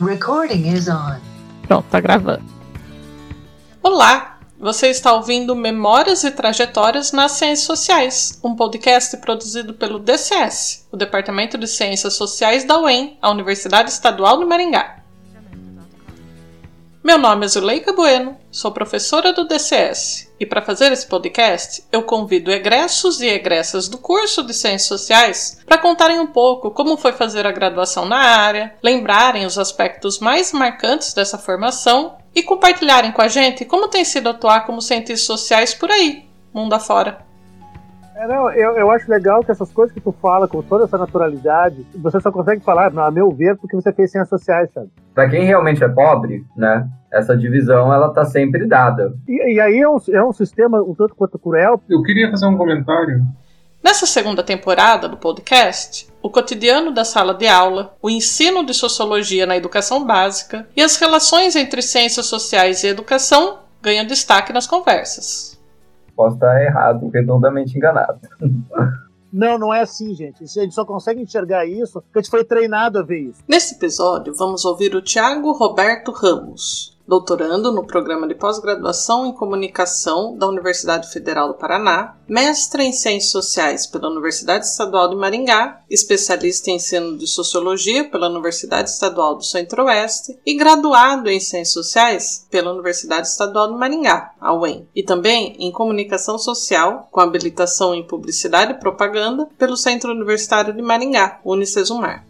Recording is on. Pronto, tá gravando. Olá! Você está ouvindo Memórias e Trajetórias nas Ciências Sociais, um podcast produzido pelo DCS, o Departamento de Ciências Sociais da UEM, a Universidade Estadual de Maringá. Meu nome é Zuleika Bueno, sou professora do DCS e para fazer esse podcast eu convido egressos e egressas do curso de Ciências Sociais para contarem um pouco como foi fazer a graduação na área, lembrarem os aspectos mais marcantes dessa formação e compartilharem com a gente como tem sido atuar como cientistas sociais por aí, mundo afora. É, não, eu, eu acho legal que essas coisas que tu fala com toda essa naturalidade, você só consegue falar, a meu ver, porque você fez ciências sociais, sabe? Para quem realmente é pobre, né, essa divisão ela tá sempre dada. E, e aí é um, é um sistema um tanto quanto cruel. Eu queria fazer um comentário. Nessa segunda temporada do podcast, o cotidiano da sala de aula, o ensino de sociologia na educação básica e as relações entre ciências sociais e educação ganham destaque nas conversas posso estar errado, redondamente enganado. Não, não é assim, gente. A gente só consegue enxergar isso porque a gente foi treinado a ver isso. Nesse episódio, vamos ouvir o Tiago Roberto Ramos, doutorando no programa de pós-graduação em comunicação da Universidade Federal do Paraná, mestre em ciências sociais pela Universidade Estadual de Maringá, especialista em ensino de sociologia pela Universidade Estadual do Centro-Oeste e graduado em ciências sociais pela Universidade Estadual de Maringá, a UEM, e também em comunicação social com habilitação em publicidade e propaganda pelo Centro Universitário de Maringá, Unicesumar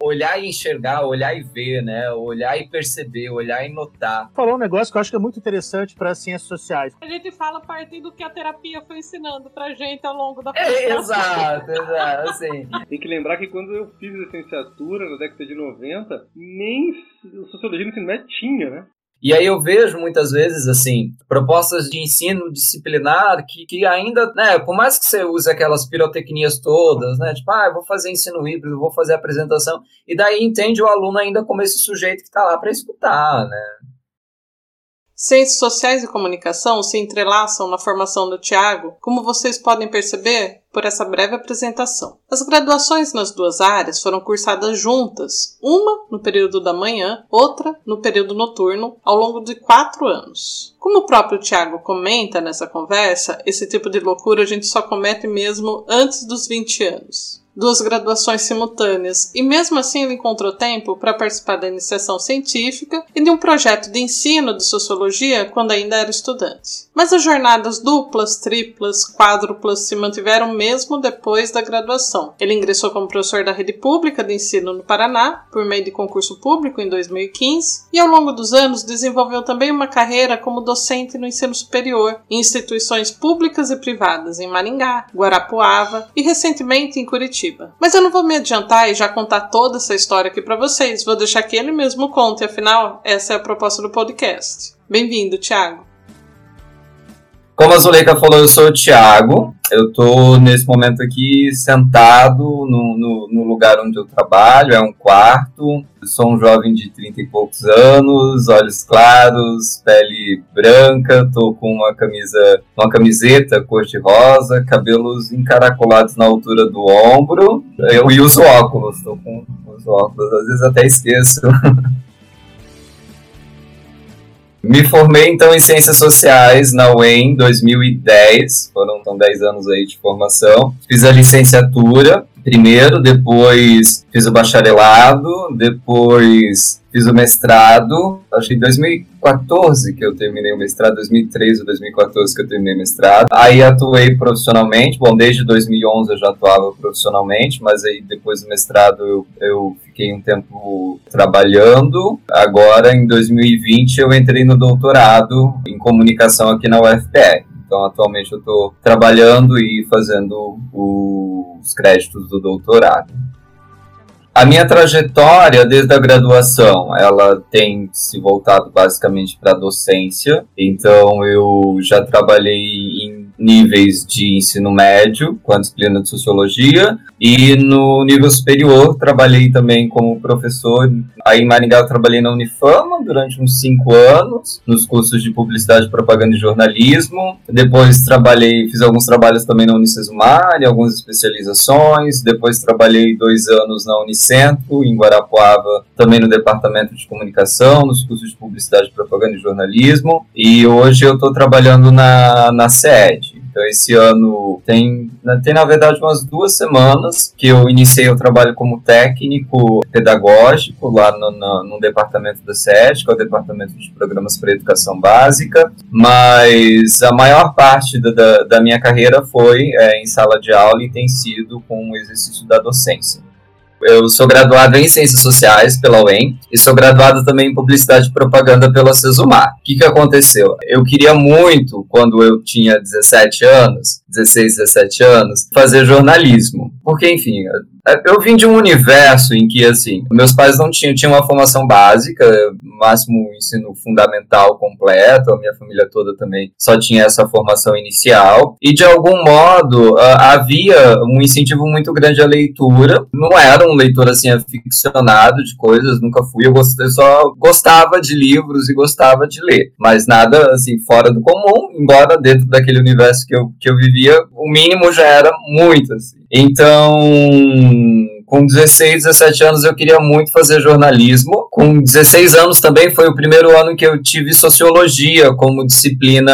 olhar e enxergar, olhar e ver, né? Olhar e perceber, olhar e notar. Falou um negócio que eu acho que é muito interessante para as ciências sociais. A gente fala a partir do que a terapia foi ensinando pra gente ao longo da é, Exato, exato, assim. Tem que lembrar que quando eu fiz licenciatura na década de 90, nem sociologia no ensino médio tinha, né? E aí eu vejo muitas vezes, assim, propostas de ensino disciplinar que, que ainda, né, por mais que você use aquelas pirotecnias todas, né, tipo, ah, vou fazer ensino híbrido, vou fazer apresentação, e daí entende o aluno ainda como esse sujeito que está lá para escutar, né. Ciências sociais e comunicação se entrelaçam na formação do Tiago, como vocês podem perceber por essa breve apresentação. As graduações nas duas áreas foram cursadas juntas, uma no período da manhã, outra no período noturno, ao longo de quatro anos. Como o próprio Tiago comenta nessa conversa, esse tipo de loucura a gente só comete mesmo antes dos 20 anos duas graduações simultâneas, e mesmo assim ele encontrou tempo para participar da iniciação científica e de um projeto de ensino de sociologia quando ainda era estudante. Mas as jornadas duplas, triplas, quádruplas se mantiveram mesmo depois da graduação. Ele ingressou como professor da rede pública de ensino no Paraná, por meio de concurso público em 2015, e ao longo dos anos desenvolveu também uma carreira como docente no ensino superior em instituições públicas e privadas em Maringá, Guarapuava e recentemente em Curitiba. Curitiba. Mas eu não vou me adiantar e já contar toda essa história aqui para vocês. Vou deixar que ele mesmo conte, afinal, essa é a proposta do podcast. Bem-vindo, Thiago. Como a Zuleika falou, eu sou o Thiago. Eu estou nesse momento aqui sentado no, no, no, lugar onde eu trabalho, é um quarto. Eu sou um jovem de 30 e poucos anos, olhos claros, pele branca, estou com uma camisa, uma camiseta cor-de-rosa, cabelos encaracolados na altura do ombro. Eu e uso óculos, estou com os óculos, às vezes até esqueço. Me formei então em Ciências Sociais na UEM em 2010, foram então 10 anos aí de formação. Fiz a licenciatura primeiro, depois fiz o bacharelado, depois fiz o mestrado, acho que em 2014 que eu terminei o mestrado, 2013 ou 2014 que eu terminei o mestrado. Aí atuei profissionalmente, bom, desde 2011 eu já atuava profissionalmente, mas aí depois do mestrado eu, eu fiquei um tempo trabalhando. Agora, em 2020, eu entrei no doutorado em comunicação aqui na UFPR. Então, atualmente eu estou trabalhando e fazendo os créditos do doutorado. A minha trajetória desde a graduação, ela tem se voltado basicamente para a docência. Então eu já trabalhei níveis de ensino médio, com a disciplina de sociologia, e no nível superior trabalhei também como professor. Aí em Maringá eu trabalhei na Unifama durante uns cinco anos, nos cursos de publicidade, propaganda e jornalismo. Depois trabalhei, fiz alguns trabalhos também na Unicesumar, algumas especializações. Depois trabalhei dois anos na Unicentro, em Guarapuava, também no departamento de comunicação, nos cursos de publicidade, propaganda e jornalismo. E hoje eu estou trabalhando na, na SED. Então, esse ano tem, tem, na verdade, umas duas semanas que eu iniciei o trabalho como técnico pedagógico lá no, no, no departamento da SED, que é o Departamento de Programas para Educação Básica, mas a maior parte da, da, da minha carreira foi é, em sala de aula e tem sido com o exercício da docência. Eu sou graduado em Ciências Sociais pela UEM e sou graduado também em Publicidade e Propaganda pela Cesumar. O que, que aconteceu? Eu queria muito, quando eu tinha 17 anos, 16, 17 anos, fazer jornalismo. Porque, enfim, eu vim de um universo em que, assim, meus pais não tinham, tinham uma formação básica, máximo ensino fundamental completo, a minha família toda também só tinha essa formação inicial, e de algum modo havia um incentivo muito grande à leitura. Não era um leitor, assim, aficionado de coisas, nunca fui, eu, eu só gostava de livros e gostava de ler, mas nada, assim, fora do comum, embora dentro daquele universo que eu, que eu vivia, o mínimo já era muito, assim. Então, com 16, 17 anos eu queria muito fazer jornalismo. Com 16 anos também foi o primeiro ano que eu tive sociologia como disciplina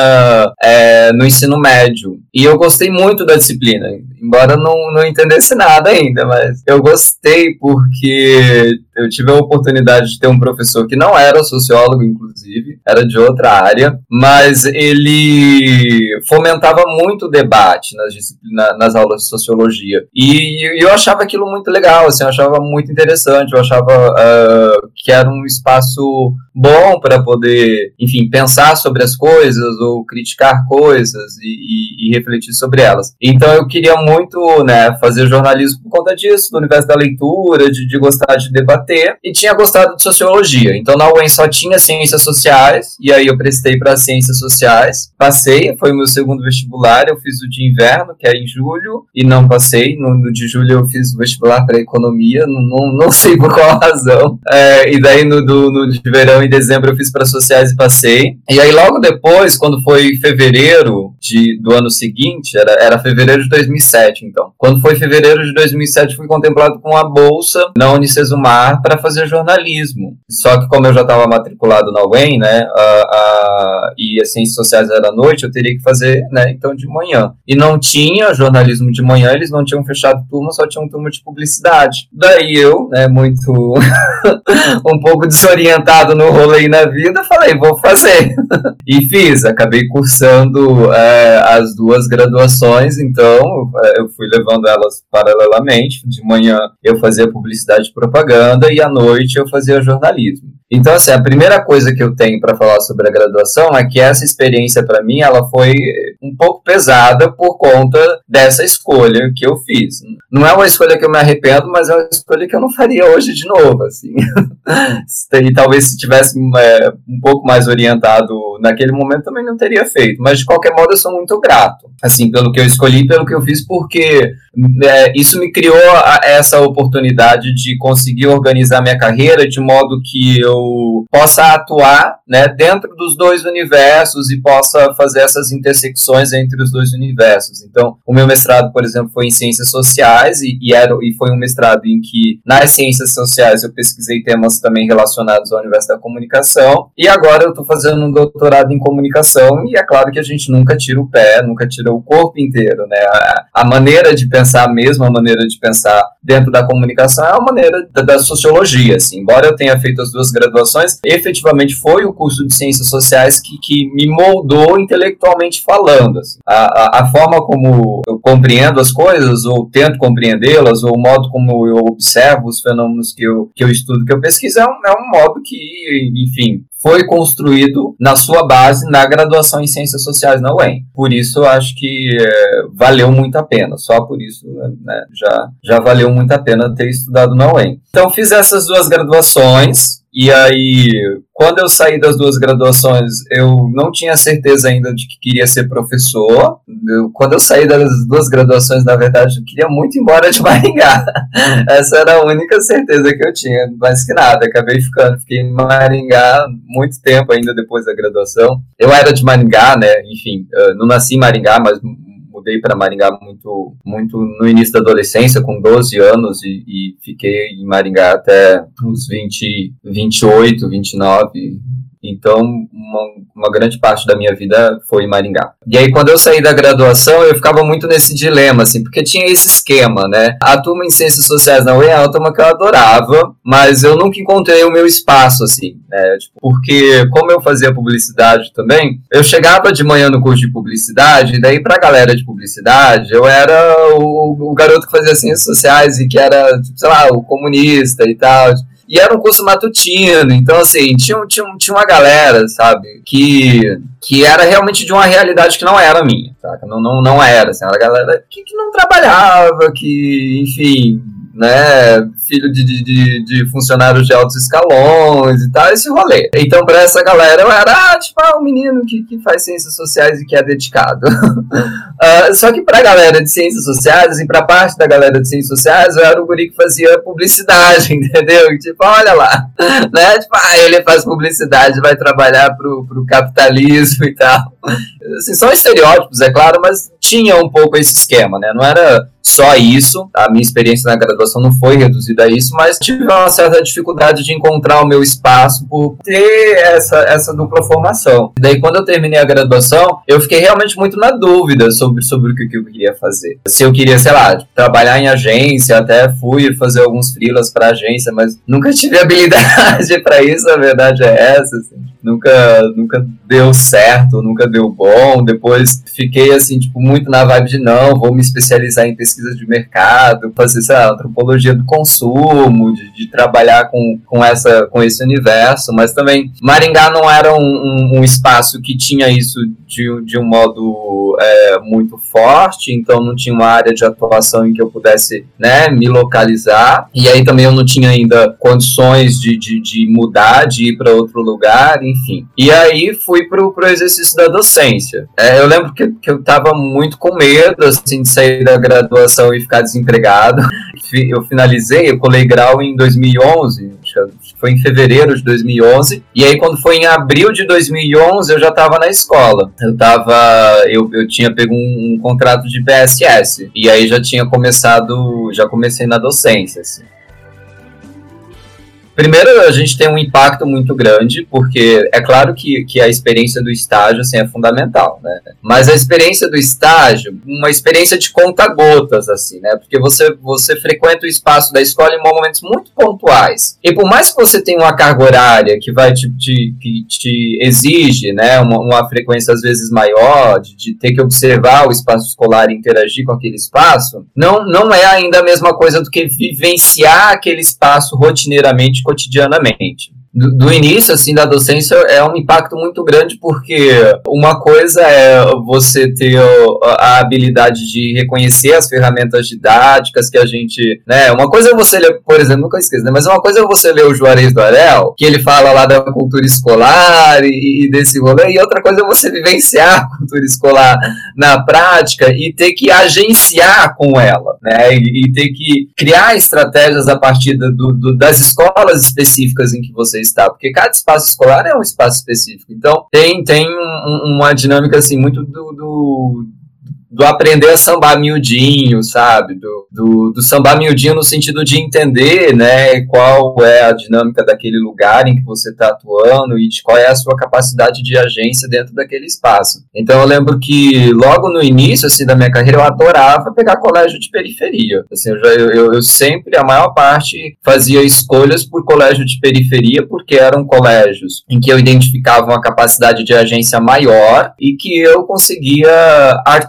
é, no ensino médio. E eu gostei muito da disciplina, embora não, não entendesse nada ainda, mas eu gostei porque eu tive a oportunidade de ter um professor que não era sociólogo, inclusive, era de outra área, mas ele fomentava muito o debate nas, nas aulas de sociologia. E, eu achava aquilo muito legal, assim, eu achava muito interessante, eu achava uh, que era um espaço bom para poder, enfim, pensar sobre as coisas ou criticar coisas e, e, e, refletir sobre elas. Então eu queria muito, né, fazer jornalismo por conta disso, do universo da leitura, de, de gostar de debater e tinha gostado de sociologia. Então na UEM só tinha ciências sociais e aí eu prestei para ciências sociais, passei, foi o meu segundo vestibular, eu fiz o de inverno, que é em julho, e não passei. No, no de julho eu fiz o vestibular para economia, não, não, não, sei por qual razão. É, e daí no, do, no de verão em dezembro eu fiz para sociais e passei. E aí logo depois, quando foi fevereiro de, do ano seguinte, era, era fevereiro de 2007, então. Quando foi fevereiro de 2007, fui contemplado com a bolsa na Unicesumar para fazer jornalismo. Só que como eu já estava matriculado na UEM, né, a, a, e as ciências sociais era à noite, eu teria que fazer, né, então de manhã. E não tinha jornalismo de manhã, eles não tinham fechado turma, só tinham turma de publicidade. Daí eu, né, muito um pouco desorientado no rolê na vida, falei, vou fazer. e fiz, acabei cursando é, as duas graduações, então é, eu fui levando elas paralelamente. De manhã eu fazia publicidade e propaganda e à noite eu fazia jornalismo. Então, assim, a primeira coisa que eu tenho para falar sobre a graduação é que essa experiência para mim ela foi um pouco pesada por conta dessa escolha que eu fiz. Não é uma escolha que eu me arrependo, mas é uma escolha que eu não faria hoje de novo, assim. e talvez se tivesse é, um pouco mais orientado naquele momento também não teria feito. Mas de qualquer modo eu sou muito grato, assim, pelo que eu escolhi, pelo que eu fiz, porque é, isso me criou a, essa oportunidade de conseguir organizar minha carreira de modo que eu possa atuar né, dentro dos dois universos e possa fazer essas intersecções entre os dois universos. Então, o meu mestrado, por exemplo, foi em ciências sociais e, e, era, e foi um mestrado em que nas ciências sociais eu pesquisei temas também relacionados ao universo da comunicação e agora eu estou fazendo um doutorado em comunicação e é claro que a gente nunca tira o pé, nunca tira o corpo inteiro, né? A, a maneira de pensar mesmo, a maneira de pensar dentro da comunicação é a maneira da, da assim. Embora eu tenha feito as duas graduações graduações, efetivamente foi o curso de Ciências Sociais que, que me moldou intelectualmente falando. Assim. A, a, a, forma como eu compreendo as coisas, ou tento compreendê-las, ou o modo como eu observo os fenômenos que eu, que eu estudo, que eu pesquiso, é um, é um modo que, enfim, foi construído na sua base na graduação em Ciências Sociais na UEM. Por isso, eu acho que é, valeu muito a pena. Só por isso, né, já, já valeu muito a pena ter estudado na UEM. Então, fiz essas duas graduações, e aí, quando eu saí das duas graduações, eu não tinha certeza ainda de que queria ser professor. Eu, quando eu saí das duas graduações, na verdade, eu queria muito ir embora de Maringá. Essa era a única certeza que eu tinha, mais que nada. Acabei ficando, fiquei em Maringá muito tempo ainda depois da graduação. Eu era de Maringá, né? Enfim, não nasci em Maringá, mas mudei para Maringá muito, muito no início da adolescência, com 12 anos, e, e fiquei em Maringá até uns 20, 28, 29, então, uma, uma, grande parte da minha vida foi em Maringá. E aí, quando eu saí da graduação, eu ficava muito nesse dilema, assim, porque tinha esse esquema, né? A turma em Ciências Sociais na UE é uma que eu adorava, mas eu nunca encontrei o meu espaço, assim, né? Tipo, porque, como eu fazia publicidade também, eu chegava de manhã no curso de publicidade, e daí pra galera de publicidade, eu era o, o garoto que fazia Ciências Sociais e que era, tipo, sei lá, o comunista e tal. E era um curso matutino, então assim, tinha, tinha, tinha uma galera, sabe, que, que era realmente de uma realidade que não era minha? Não, não, não era, assim, era uma galera que, que não trabalhava, que, enfim, né, filho de, de, de, funcionários de altos escalões e tal, esse rolê. Então, para essa galera, eu era, ah, tipo, ah, um menino que, que faz ciências sociais e que é dedicado. uh, só que pra galera de ciências sociais, assim, pra parte da galera de ciências sociais, eu era o guri que fazia publicidade, entendeu? Tipo, olha lá, né, tipo, ah, ele faz publicidade, vai trabalhar pro, pro capitalismo e tal. Assim, são estereótipos, é claro, mas tinha um pouco esse esquema, né? Não era só isso. A minha experiência na graduação não foi reduzida a isso, mas tive uma certa dificuldade de encontrar o meu espaço por ter essa, essa dupla formação. Daí, quando eu terminei a graduação, eu fiquei realmente muito na dúvida sobre, sobre o que, que eu queria fazer. Se eu queria, sei lá, trabalhar em agência, até fui fazer alguns freelas para agência, mas nunca tive habilidade para isso, a verdade é essa. Assim. Nunca, nunca deu certo, nunca deu bom. Depois fiquei assim, tipo, muito na vibe de não, vou me especializar em pesquisa pesquisa de mercado, fazer, sei lá, antropologia do consumo, de, de, trabalhar com, com, essa, com esse universo, mas também Maringá não era um, um, um espaço que tinha isso de, de um modo é, muito forte, então não tinha uma área de atuação em que eu pudesse né, me localizar, e aí também eu não tinha ainda condições de, de, de mudar, de ir para outro lugar, enfim. E aí fui para o exercício da docência. É, eu lembro que, que eu estava muito com medo assim, de sair da graduação graduação e ficar desempregado. Eu finalizei, eu colei grau em 2011, foi em fevereiro de 2011. E aí, quando foi em abril de 2011, eu já estava na escola. Eu tava. Eu, eu tinha pego um, um, contrato de PSS. E aí já tinha começado. Já comecei na docência. Assim. Primeiro, a gente tem um impacto muito grande, porque é claro que, que a experiência do estágio assim, é fundamental, né? Mas a experiência do estágio, uma experiência de conta-gotas, assim, né? Porque você, você frequenta o espaço da escola em momentos muito pontuais. E por mais que você tenha uma carga horária que vai te, te, que te exige, né, uma, uma frequência às vezes maior, de, de ter que observar o espaço escolar e interagir com aquele espaço, não, não é ainda a mesma coisa do que vivenciar aquele espaço rotineiramente cotidianamente do, início assim da docência é um impacto muito grande porque uma coisa é você ter a habilidade de reconhecer as ferramentas didáticas que a gente, né? Uma coisa é você ler, por exemplo, nunca esqueço, né? Mas uma coisa é você ler o Juarez do Arel, que ele fala lá da cultura escolar e, e desse rolê, e outra coisa é você vivenciar a cultura escolar na prática e ter que agenciar com ela, né? E, e ter que criar estratégias a partir do, do, das escolas específicas em que você está, porque cada espaço escolar é um espaço específico. Então, tem, tem um, uma dinâmica assim muito do, do do aprender a sambar miudinho, sabe? Do, do, do sambar miudinho no sentido de entender, né, qual é a dinâmica daquele lugar em que você está atuando e de qual é a sua capacidade de agência dentro daquele espaço. Então eu lembro que logo no início, assim, da minha carreira, eu adorava pegar colégio de periferia. Assim, eu, já, eu, eu sempre, a maior parte, fazia escolhas por colégio de periferia, porque eram colégios em que eu identificava uma capacidade de agência maior e que eu conseguia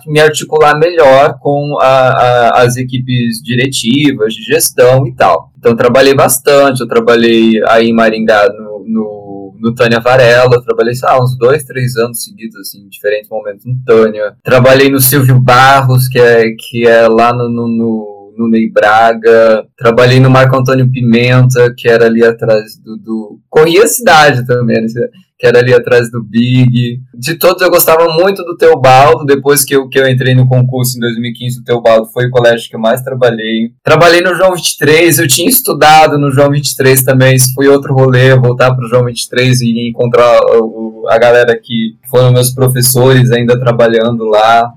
me articular melhor com a, a, as equipes diretivas, de gestão e tal. Então, trabalhei bastante. Eu trabalhei aí em Maringá no, no, no Tânia Varela. Trabalhei, sei uns dois, três anos seguidos, assim, em diferentes momentos no Tânia. Trabalhei no Silvio Barros, que é, que é lá no, no, no no Ney Braga, trabalhei no Marco Antônio Pimenta, que era ali atrás do. do... Corria a cidade também, né? Que era ali atrás do Big. De todos eu gostava muito do Teobaldo, depois que eu, que eu entrei no concurso em 2015, o Teobaldo foi o colégio que eu mais trabalhei. Trabalhei no João 23, eu tinha estudado no João 23 também, isso foi outro rolê, voltar para o João 23 e encontrar o, a galera que foram meus professores ainda trabalhando lá.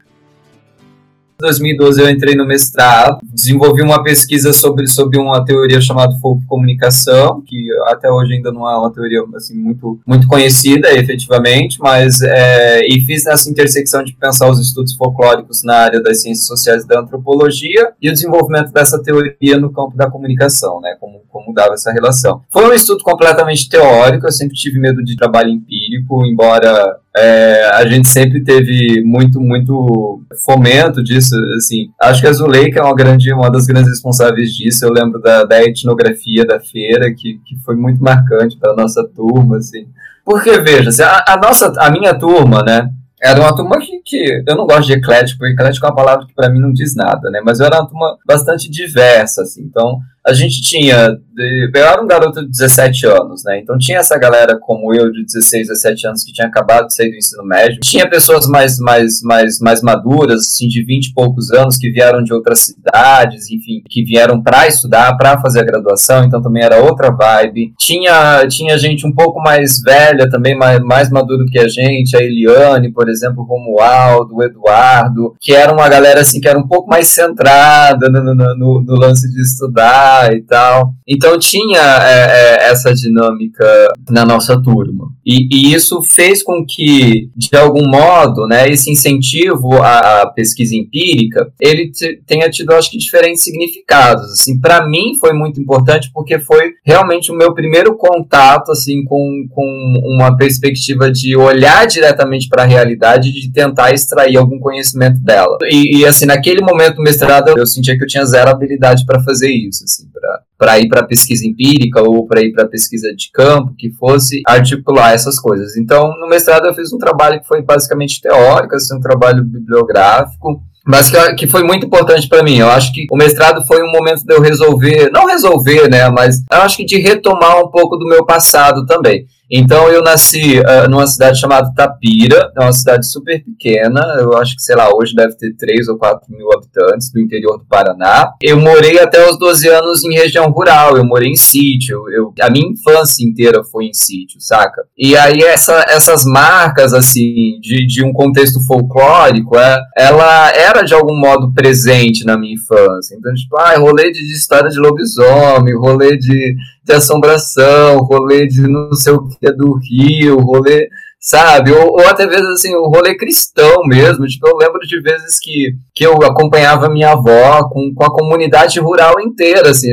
Em 2012 eu entrei no mestrado, desenvolvi uma pesquisa sobre, sobre uma teoria chamada folk comunicação, que até hoje ainda não é uma teoria assim, muito, muito conhecida efetivamente, mas é, e fiz nessa intersecção de pensar os estudos folclóricos na área das ciências sociais e da antropologia e o desenvolvimento dessa teoria no campo da comunicação, né, como, como dava essa relação. Foi um estudo completamente teórico, eu sempre tive medo de trabalho empírico, embora é, a gente sempre teve muito, muito fomento disso, assim. Acho que a Zuleika é uma, grande, uma das grandes responsáveis disso. Eu lembro da, da etnografia da feira, que, que foi muito marcante para a nossa turma, assim. Porque, veja, assim, a, a, nossa, a minha turma, né, era uma turma que, que eu não gosto de eclético, porque eclético é uma palavra que para mim não diz nada, né, mas era uma turma bastante diversa, assim. Então, a gente tinha. Eu era um garoto de 17 anos, né? Então tinha essa galera como eu, de 16, 17 anos, que tinha acabado de sair do ensino médio. Tinha pessoas mais, mais, mais, mais maduras, assim, de 20 e poucos anos, que vieram de outras cidades, enfim, que vieram para estudar, para fazer a graduação, então também era outra vibe. Tinha, tinha gente um pouco mais velha também, mais, mais maduro que a gente, a Eliane, por exemplo, o Romualdo, o Eduardo, que era uma galera assim que era um pouco mais centrada no, no, no, no lance de estudar e tal. Então tinha é, é, essa dinâmica na nossa turma. E, e, isso fez com que, de algum modo, né, esse incentivo à, pesquisa empírica, ele tenha tido, acho que, diferentes significados. Assim, para mim foi muito importante porque foi realmente o meu primeiro contato, assim, com, com uma perspectiva de olhar diretamente para a realidade de tentar extrair algum conhecimento dela. E, e, assim, naquele momento do mestrado, eu sentia que eu tinha zero habilidade para fazer isso, assim, para ir para pesquisa empírica ou para ir para pesquisa de campo, que fosse articular essas coisas. Então, no mestrado eu fiz um trabalho que foi basicamente teórico, assim, um trabalho bibliográfico, mas que, que foi muito importante para mim. Eu acho que o mestrado foi um momento de eu resolver, não resolver, né, mas eu acho que de retomar um pouco do meu passado também. Então eu nasci uh, numa cidade chamada Tapira, é uma cidade super pequena, eu acho que, sei lá, hoje deve ter 3 ou 4 mil habitantes do interior do Paraná. Eu morei até os 12 anos em região rural, eu morei em sítio, eu, a minha infância inteira foi em sítio, saca? E aí essa, essas marcas, assim, de, de um contexto folclórico, é, ela era de algum modo presente na minha infância. Então, tipo, ah, rolê de, história de lobisomem, rolê de de assombração, rolê de não sei o que é do Rio, rolê sabe? Ou, ou até vezes assim, o rolê cristão mesmo. Tipo, eu lembro de vezes que, que eu acompanhava minha avó com, com a comunidade rural inteira, assim,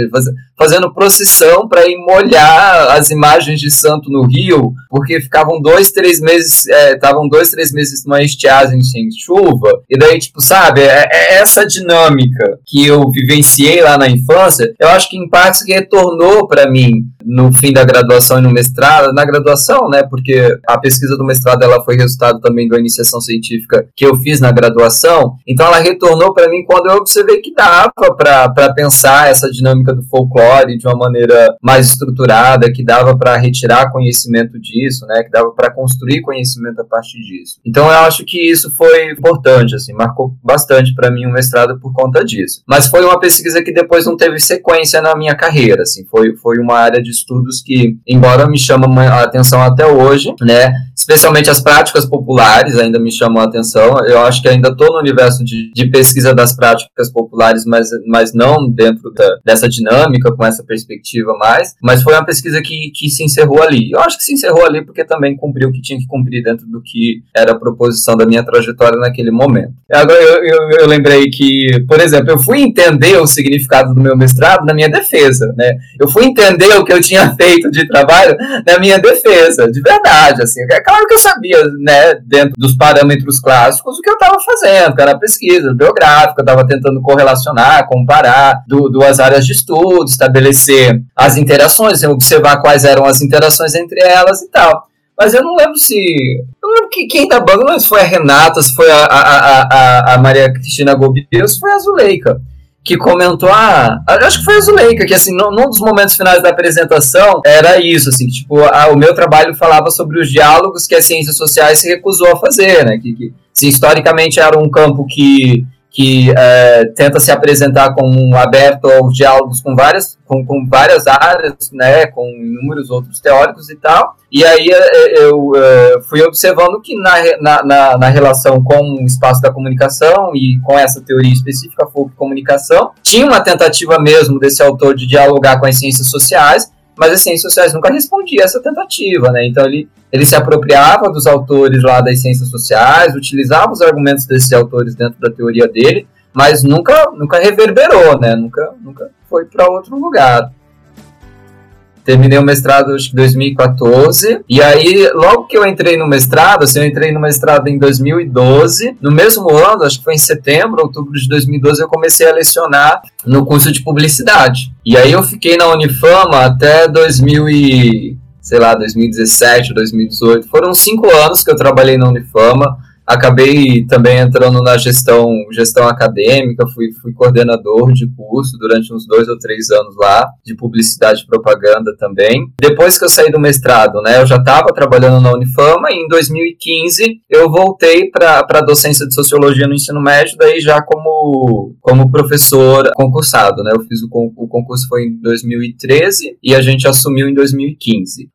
fazendo procissão para ir molhar as imagens de santo no rio, porque ficavam dois, três meses, estavam é, dois, três meses numa estiagem sem chuva, e daí, tipo, sabe, é, é, essa dinâmica que eu vivenciei lá na infância, eu acho que em partes retornou para mim no fim da graduação e no mestrado, na graduação, né, porque a pesquisa do mestrado ela foi resultado também da iniciação científica que eu fiz na graduação, então ela retornou para mim quando eu observei que dava para pensar essa dinâmica do folclore de uma maneira mais estruturada, que dava para retirar conhecimento disso, né, que dava para construir conhecimento a partir disso. Então eu acho que isso foi importante, assim, marcou bastante para mim o mestrado por conta disso. Mas foi uma pesquisa que depois não teve sequência na minha carreira, assim, foi, foi uma área de estudos que, embora me chama a atenção até hoje, né, especialmente as práticas populares ainda me chamam a atenção. Eu acho que ainda estou no universo de, de, pesquisa das práticas populares, mas, mas não dentro da, dessa dinâmica, com essa perspectiva mais. Mas foi uma pesquisa que, que se encerrou ali. Eu acho que se encerrou ali porque também cumpriu o que tinha que cumprir dentro do que era a proposição da minha trajetória naquele momento. Agora, eu, eu, eu lembrei que, por exemplo, eu fui entender o significado do meu mestrado na minha defesa, né? Eu fui entender o que eu tinha feito de trabalho na minha defesa, de verdade, assim. É claro que eu sabia, né, dentro dos parâmetros clássicos, o que eu estava fazendo, que era pesquisa biográfica, eu estava tentando correlacionar, comparar du duas áreas de estudo, estabelecer as interações, assim, observar quais eram as interações entre elas e tal. Mas eu não lembro se. Eu não lembro que, quem da banda, se foi a Renata, se foi a, a, a, a Maria Cristina Gobiel, se foi a Zuleika. que comentou, ah, acho que foi a Zuleika, que assim, num, num dos momentos finais da apresentação, era isso, assim, que, tipo, a, o meu trabalho falava sobre os diálogos que as ciências sociais se recusou a fazer, né, que, que assim, historicamente era um campo que que é, tenta se apresentar como aberto aos diálogos com várias, com, com, várias áreas, né, com inúmeros outros teóricos e tal. E aí é, é, eu é, fui observando que na, na, na, relação com o espaço da comunicação e com essa teoria específica, folk comunicação, tinha uma tentativa mesmo desse autor de dialogar com as ciências sociais, mas as ciências sociais nunca respondiam a essa tentativa, né? Então ele, ele se apropriava dos autores lá das ciências sociais, utilizava os argumentos desses autores dentro da teoria dele, mas nunca, nunca reverberou, né? Nunca, nunca foi para outro lugar. Terminei o mestrado acho que em 2014. E aí, logo que eu entrei no mestrado, assim, eu entrei no mestrado em 2012. No mesmo ano, acho que foi em setembro, outubro de 2012, eu comecei a lecionar no curso de publicidade. E aí eu fiquei na Unifama até 2000 e, sei lá, 2017, 2018. Foram cinco anos que eu trabalhei na Unifama acabei também entrando na gestão, gestão acadêmica, fui, fui coordenador de curso durante uns dois ou três anos lá, de publicidade e propaganda também. Depois que eu saí do mestrado, né, eu já estava trabalhando na Unifama e em 2015 eu voltei para a docência de sociologia no ensino médio, daí já como, como professor concursado, né, eu fiz o, o concurso foi em 2013 e a gente assumiu em 2015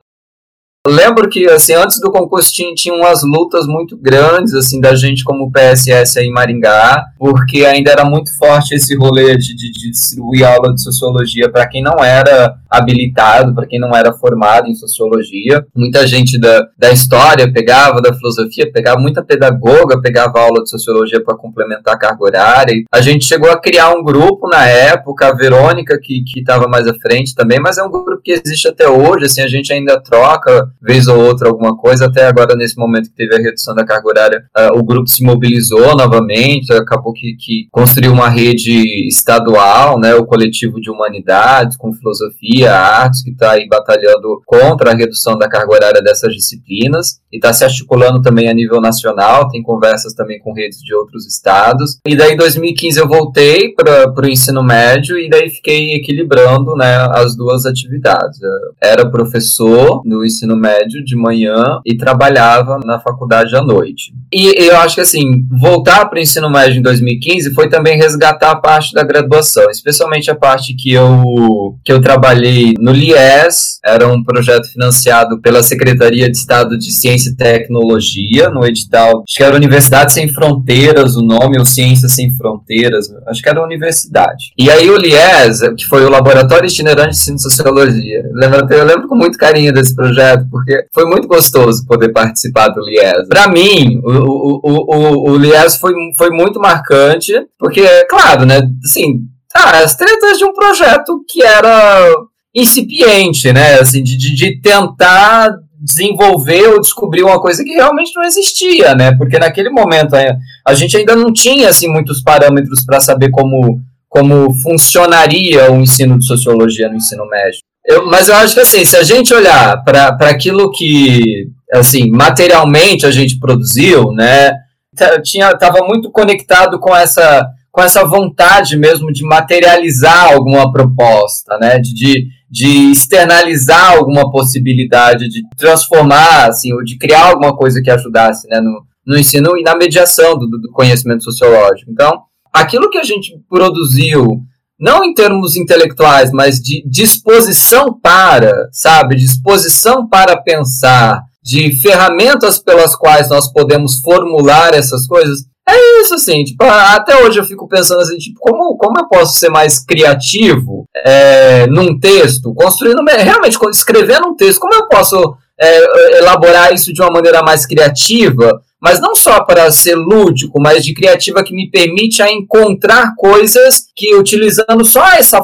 lembro que, assim, antes do concurso tinha, tinha umas lutas muito grandes, assim, da gente como PSS aí em Maringá, porque ainda era muito forte esse rolê de, de, de aula de sociologia para quem não era habilitado, para quem não era formado em sociologia. Muita gente da, da história pegava, da filosofia, pegava, muita pedagoga pegava aula de sociologia para complementar a carga horária. E a gente chegou a criar um grupo na época, a Verônica, que estava mais à frente também, mas é um grupo que existe até hoje, assim, a gente ainda troca vez ou outra alguma coisa, até agora nesse momento que teve a redução da carga horária, uh, o grupo se mobilizou novamente, acabou que, que construiu uma rede estadual, né, o coletivo de humanidades, com filosofia, artes, que está aí batalhando contra a redução da carga horária dessas disciplinas, e está se articulando também a nível nacional, tem conversas também com redes de outros estados. E daí em 2015 eu voltei para o ensino médio e daí fiquei equilibrando né, as duas atividades. Eu era professor no ensino médio de manhã e trabalhava na faculdade à noite. E eu acho que assim, voltar para o ensino médio em 2015 foi também resgatar a parte da graduação, especialmente a parte que eu, que eu trabalhei no LIES, era um projeto financiado pela Secretaria de Estado de Ciência e Tecnologia, no edital, acho que era Universidade Sem Fronteiras o nome, ou Ciências Sem Fronteiras, acho que era Universidade. E aí o LIES, que foi o Laboratório Itinerante de Ensino de Sociologia, eu lembro, eu lembro com muito carinho desse projeto, porque foi muito gostoso poder participar do LIES. Para mim, o, o, o, o, Lies foi, foi muito marcante, porque, claro, né, assim, ah, as tretas de um projeto que era incipiente, né, assim, de, de tentar desenvolver ou descobrir uma coisa que realmente não existia, né, porque naquele momento a, a gente ainda não tinha, assim, muitos parâmetros para saber como, como funcionaria o ensino de sociologia no ensino médio. Eu, mas eu acho que assim, se a gente olhar para aquilo que assim materialmente a gente produziu, né, tinha estava muito conectado com essa com essa vontade mesmo de materializar alguma proposta, né, de, de, externalizar alguma possibilidade, de transformar, assim, ou de criar alguma coisa que ajudasse, né, no, no ensino e na mediação do, do conhecimento sociológico. Então, aquilo que a gente produziu não em termos intelectuais, mas de disposição para, sabe, disposição para pensar, de ferramentas pelas quais nós podemos formular essas coisas. É isso, assim, tipo, até hoje eu fico pensando assim, tipo, como, como eu posso ser mais criativo é, num texto, construindo, realmente, escrevendo um texto, como eu posso é, elaborar isso de uma maneira mais criativa, mas não só para ser lúdico, mas de criativa que me permite a encontrar coisas que utilizando só essa,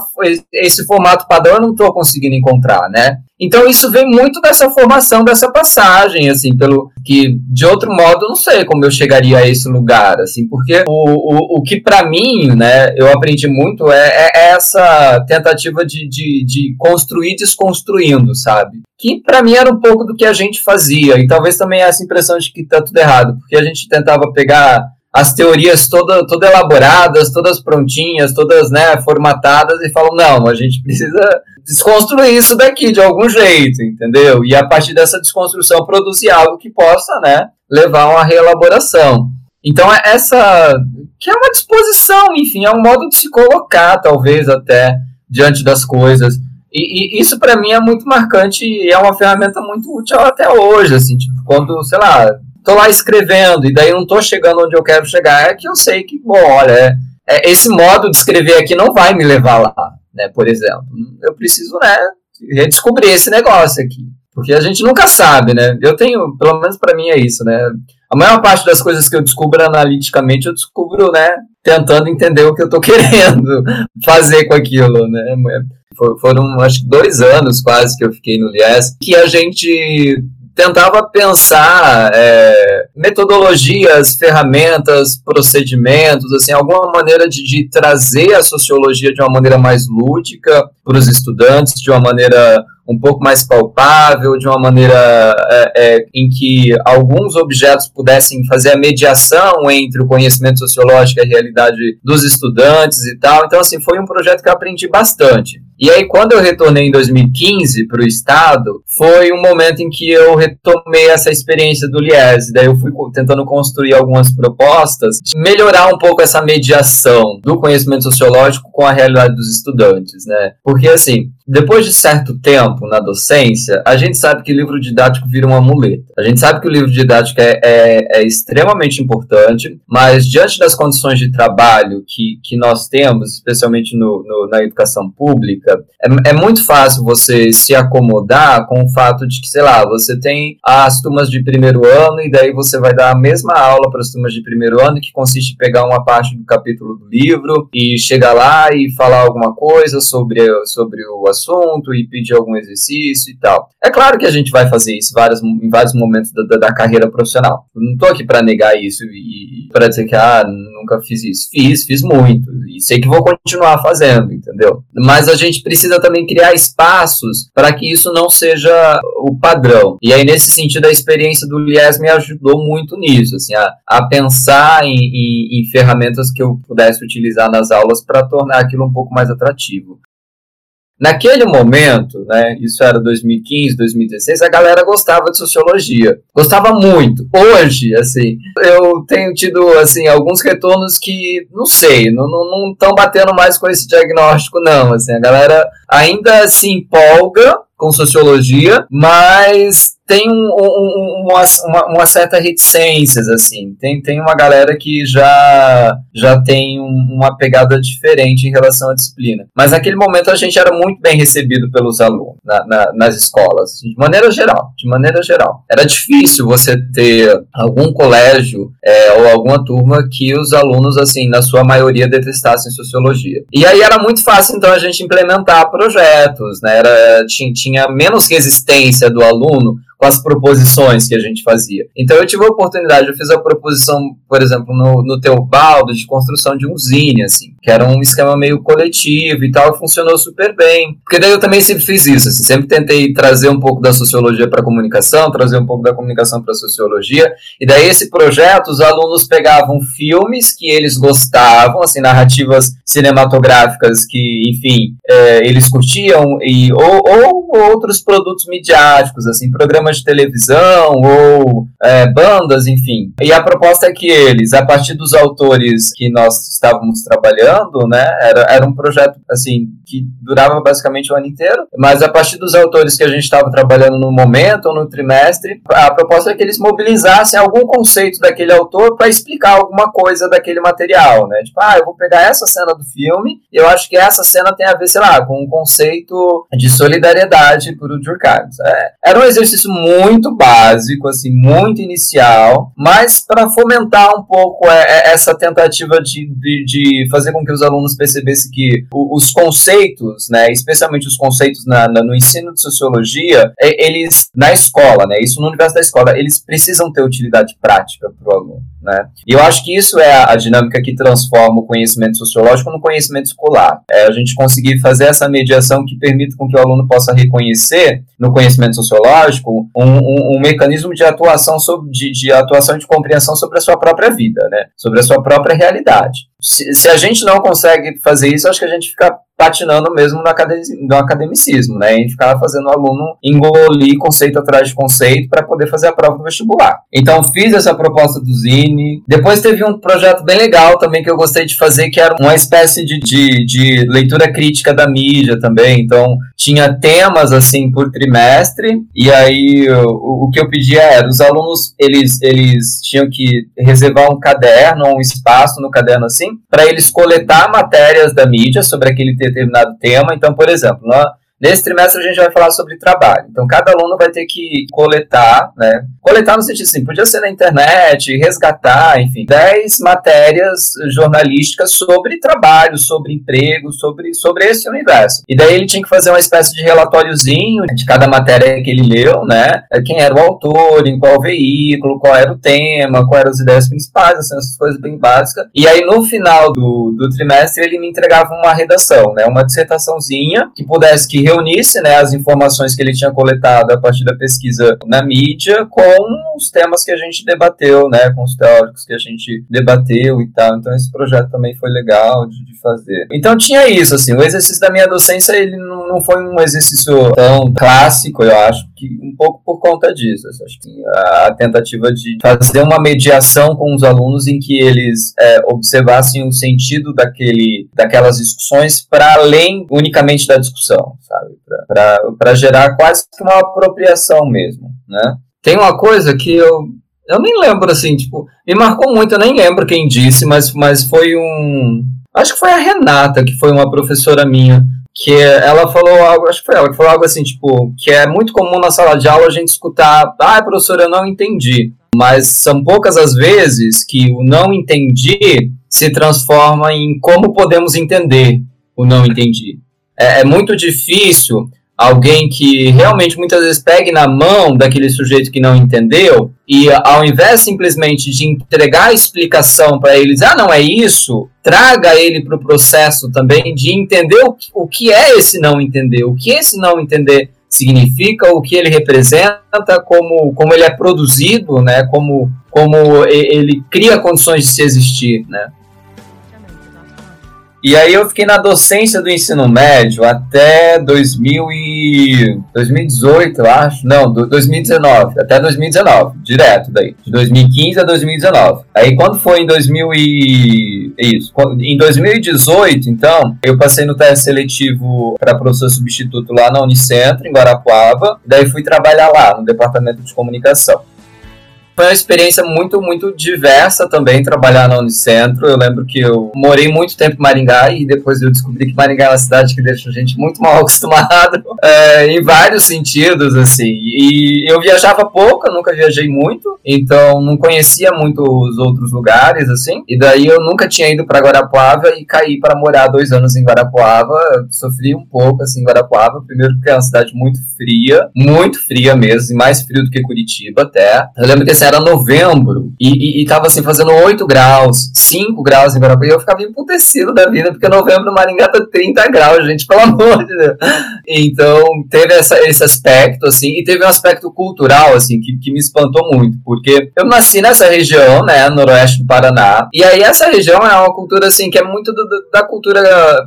esse formato padrão eu não estou conseguindo encontrar, né? Então isso vem muito dessa formação, dessa passagem, assim, pelo que de outro modo não sei como eu chegaria a esse lugar, assim, porque o, o, o que para mim, né, eu aprendi muito é, é, é essa tentativa de, de, de construir desconstruindo, sabe? Que para mim era um pouco do que a gente fazia e talvez também essa impressão de que tá tudo errado, porque a gente tentava pegar as teorias toda, toda elaboradas, todas prontinhas, todas né, formatadas e falam, não, a gente precisa desconstruir isso daqui de algum jeito, entendeu? E a partir dessa desconstrução produzir algo que possa, né, levar a uma reelaboração. Então, é essa que é uma disposição, enfim, é um modo de se colocar, talvez até diante das coisas. E, e isso para mim é muito marcante e é uma ferramenta muito útil até hoje, assim, tipo, quando, sei lá, tô lá escrevendo e daí não tô chegando onde eu quero chegar, é que eu sei que, bom, olha, é, é, esse modo de escrever aqui não vai me levar lá, né, por exemplo. Eu preciso, né, redescobrir esse negócio aqui. Porque a gente nunca sabe, né? Eu tenho, pelo menos para mim é isso, né? A maior parte das coisas que eu descubro analiticamente, eu descubro, né, tentando entender o que eu tô querendo fazer com aquilo, né? Foram, acho que dois anos quase que eu fiquei no Lies, que a gente tentava pensar é, metodologias, ferramentas, procedimentos, assim, alguma maneira de, de trazer a sociologia de uma maneira mais lúdica para os estudantes, de uma maneira um pouco mais palpável, de uma maneira é, é, em que alguns objetos pudessem fazer a mediação entre o conhecimento sociológico e a realidade dos estudantes e tal. Então, assim, foi um projeto que eu aprendi bastante. E aí, quando eu retornei em 2015 para o Estado, foi um momento em que eu retomei essa experiência do Lies. Daí eu fui tentando construir algumas propostas, melhorar um pouco essa mediação do conhecimento sociológico com a realidade dos estudantes, né? Porque, assim, depois de certo tempo na docência, a gente sabe que livro didático vira uma muleta. A gente sabe que o livro didático é, é, é extremamente importante, mas diante das condições de trabalho que, que nós temos, especialmente no, no na educação pública, é, é muito fácil você se acomodar com o fato de que, sei lá, você tem as turmas de primeiro ano e daí você vai dar a mesma aula para as turmas de primeiro ano, que consiste em pegar uma parte do capítulo do livro e chegar lá e falar alguma coisa sobre, sobre o assunto e pedir algum exercício e tal. É claro que a gente vai fazer isso várias, em vários momentos da, da, da carreira profissional. Eu não estou aqui para negar isso e, e para dizer que ah, nunca fiz isso. Fiz, fiz muito e sei que vou continuar fazendo, entendeu? Mas a gente precisa também criar espaços para que isso não seja o padrão. E aí, nesse sentido, a experiência do Lies me ajudou muito nisso, assim, a, a pensar em, em, em ferramentas que eu pudesse utilizar nas aulas para tornar aquilo um pouco mais atrativo. Naquele momento, né, isso era 2015, 2016, a galera gostava de sociologia. Gostava muito. Hoje, assim, eu tenho tido, assim, alguns retornos que, não sei, não estão batendo mais com esse diagnóstico, não. Assim, a galera ainda se empolga com sociologia, mas tem um, um, uma, uma, certa reticências, assim. Tem, tem uma galera que já, já tem uma pegada diferente em relação à disciplina. Mas naquele momento a gente era muito bem recebido pelos alunos na, na, nas escolas, assim, de maneira geral, de maneira geral. Era difícil você ter algum colégio é, ou alguma turma que os alunos, assim, na sua maioria detestassem sociologia. E aí era muito fácil, então, a gente implementar projetos, né? Era, tinha, tinha menos resistência do aluno com as proposições que a gente fazia. Então eu tive a oportunidade, eu fiz a proposição, por exemplo, no, no Teobaldo, de construção de um zine, assim, que era um esquema meio coletivo e tal, funcionou super bem. Porque daí eu também sempre fiz isso, assim, sempre tentei trazer um pouco da sociologia para a comunicação, trazer um pouco da comunicação para a sociologia, e daí esse projeto, os alunos pegavam filmes que eles gostavam, assim, narrativas cinematográficas que, enfim, é, eles curtiam, e, ou, ou outros produtos midiáticos, assim, programas de televisão ou é, bandas, enfim. E a proposta é que eles, a partir dos autores que nós estávamos trabalhando, né, era, era um projeto assim que durava basicamente o ano inteiro, mas a partir dos autores que a gente estava trabalhando no momento ou no trimestre, a proposta é que eles mobilizassem algum conceito daquele autor para explicar alguma coisa daquele material, né? Tipo, ah, eu vou pegar essa cena do filme, eu acho que essa cena tem a ver, sei lá, com um conceito de solidariedade por o Durkheim. É, era um exercício muito básico, assim, muito inicial, mas para fomentar um pouco é, é, essa tentativa de, de, de, fazer com que os alunos percebessem que os conceitos, né, especialmente os conceitos na, na, no ensino de sociologia, é, eles, na escola, né, isso no universo da escola, eles precisam ter utilidade prática para o aluno. Né? E eu acho que isso é a, a dinâmica que transforma o conhecimento sociológico no conhecimento escolar. É a gente conseguir fazer essa mediação que permita com que o aluno possa reconhecer no conhecimento sociológico um, um, um mecanismo de atuação sobre, de, de, atuação de compreensão sobre a sua própria vida, né? sobre a sua própria realidade. Se, se a gente não consegue fazer isso, acho que a gente fica patinando mesmo no, academicismo, né? E ficava fazendo o aluno engolir conceito atrás de conceito para poder fazer a prova do vestibular. Então fiz essa proposta do Zine. Depois teve um projeto bem legal também que eu gostei de fazer, que era uma espécie de, de, de leitura crítica da mídia também. Então tinha temas assim por trimestre e aí o, o que eu pedia era os alunos eles eles tinham que reservar um caderno, um espaço no caderno assim, para eles coletar matérias da mídia sobre aquele determinado tema. Então, por exemplo, Nesse trimestre a gente vai falar sobre trabalho. Então, cada aluno vai ter que coletar, né? Coletar no sentido assim, podia ser na internet, resgatar, enfim, 10 matérias jornalísticas sobre trabalho, sobre emprego, sobre, sobre esse universo. E daí ele tinha que fazer uma espécie de relatóriozinho de cada matéria que ele leu, né? Quem era o autor, em qual veículo, qual era o tema, quais eram as ideias principais, assim, essas coisas bem básicas. E aí, no final do, do trimestre, ele me entregava uma redação, né? Uma dissertaçãozinha que pudesse que reunisse né, as informações que ele tinha coletado a partir da pesquisa na mídia com os temas que a gente debateu, né, com os teóricos que a gente debateu e tal. Então esse projeto também foi legal de, de fazer. Então tinha isso, assim, o exercício da minha docência ele não, não foi um exercício tão clássico, eu acho, que um pouco por conta disso. Assim, acho que a, tentativa de fazer uma mediação com os alunos em que eles é, observassem o sentido daquele, daquelas discussões para além unicamente da discussão, sabe? Para gerar quase que uma apropriação mesmo, né? Tem uma coisa que eu eu nem lembro assim, tipo, me marcou muito, eu nem lembro quem disse, mas, mas foi um. Acho que foi a Renata, que foi uma professora minha, que ela falou algo, acho que foi ela que falou algo assim, tipo, que é muito comum na sala de aula a gente escutar, ah, professora, eu não entendi. Mas são poucas as vezes que o não entendi se transforma em como podemos entender o não entendi é, é muito difícil alguém que realmente muitas vezes pegue na mão daquele sujeito que não entendeu e ao invés simplesmente de entregar a explicação para eles, ah, não é isso, traga ele para o processo também de entender o, o que é esse não entender, o que esse não entender significa, o que ele representa, como, como ele é produzido, né, como, como ele cria condições de se existir, né. E aí eu fiquei na docência do ensino médio até 2000 e... 2018, eu acho. Não, 2019. Até 2019, direto daí. De 2015 a 2019. Aí quando foi em 2000 e... Isso. Em 2018, então, eu passei no teste seletivo para professor substituto lá na Unicentro, em Guarapuava. Daí fui trabalhar lá, no departamento de comunicação. Foi uma experiência muito, muito diversa também trabalhar na Unicentro. Eu lembro que eu morei muito tempo em Maringá e depois eu descobri que Maringá é uma cidade que deixa a gente muito mal acostumado é, em vários sentidos, assim. E eu viajava pouco, eu nunca viajei muito, então não conhecia muito os outros lugares, assim. E daí eu nunca tinha ido para Guarapuava e caí para morar dois anos em Guarapuava. sofri um pouco, assim, em Guarapuava. Primeiro porque é uma cidade muito fria, muito fria mesmo, e mais frio do que Curitiba até. Eu lembro que era novembro e, e, e tava assim fazendo 8 graus, 5 graus em Guarapari, eu ficava emputecido da vida, porque novembro no Maringá tá 30 graus, gente, pelo amor de Deus. Então, teve essa, esse aspecto, assim, e teve um aspecto cultural, assim, que, que me espantou muito, porque eu nasci nessa região, né, noroeste do Paraná, e aí essa região é uma cultura, assim, que é muito do, do, da cultura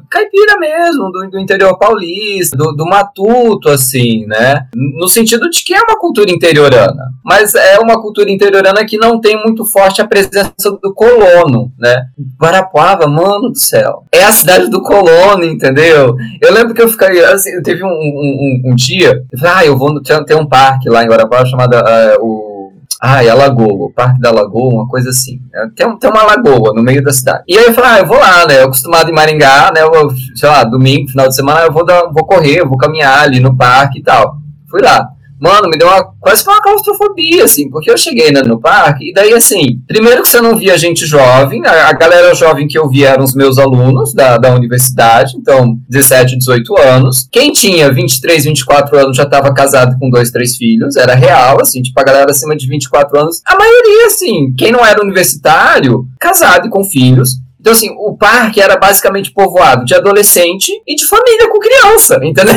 caipira mesmo, do, do interior paulista, do, do matuto, assim, né, no sentido de que é uma cultura interiorana, mas é uma cultura interiorana que não tem muito forte a presença do colono, né? Guarapuava, mano do céu. É a cidade do colono, entendeu? Eu lembro que eu fiquei, assim, teve um, um, um, dia, eu falei, ah, eu vou, tem, tem um parque lá em Guarapuava chamado uh, o ah, é a Lagoa, o Parque da Lagoa, uma coisa assim. É, tem, tem uma lagoa no meio da cidade. E aí eu falei, ah, eu vou lá, né? Eu acostumado em Maringá, né? Eu, sei lá, domingo, final de semana, eu vou, dar, vou correr, vou caminhar ali no parque e tal. Fui lá. Mano, me deu uma, quase uma claustrofobia, assim, porque eu cheguei né, no parque, e daí, assim, primeiro que você não via gente jovem, a, a galera jovem que eu via eram os meus alunos da, da universidade, então, 17, 18 anos. Quem tinha 23, 24 anos já estava casado com dois, três filhos, era real, assim, tipo, a galera acima de 24 anos, a maioria, assim, quem não era universitário, casado e com filhos, então, assim, o parque era basicamente povoado de adolescente e de família com criança, entendeu?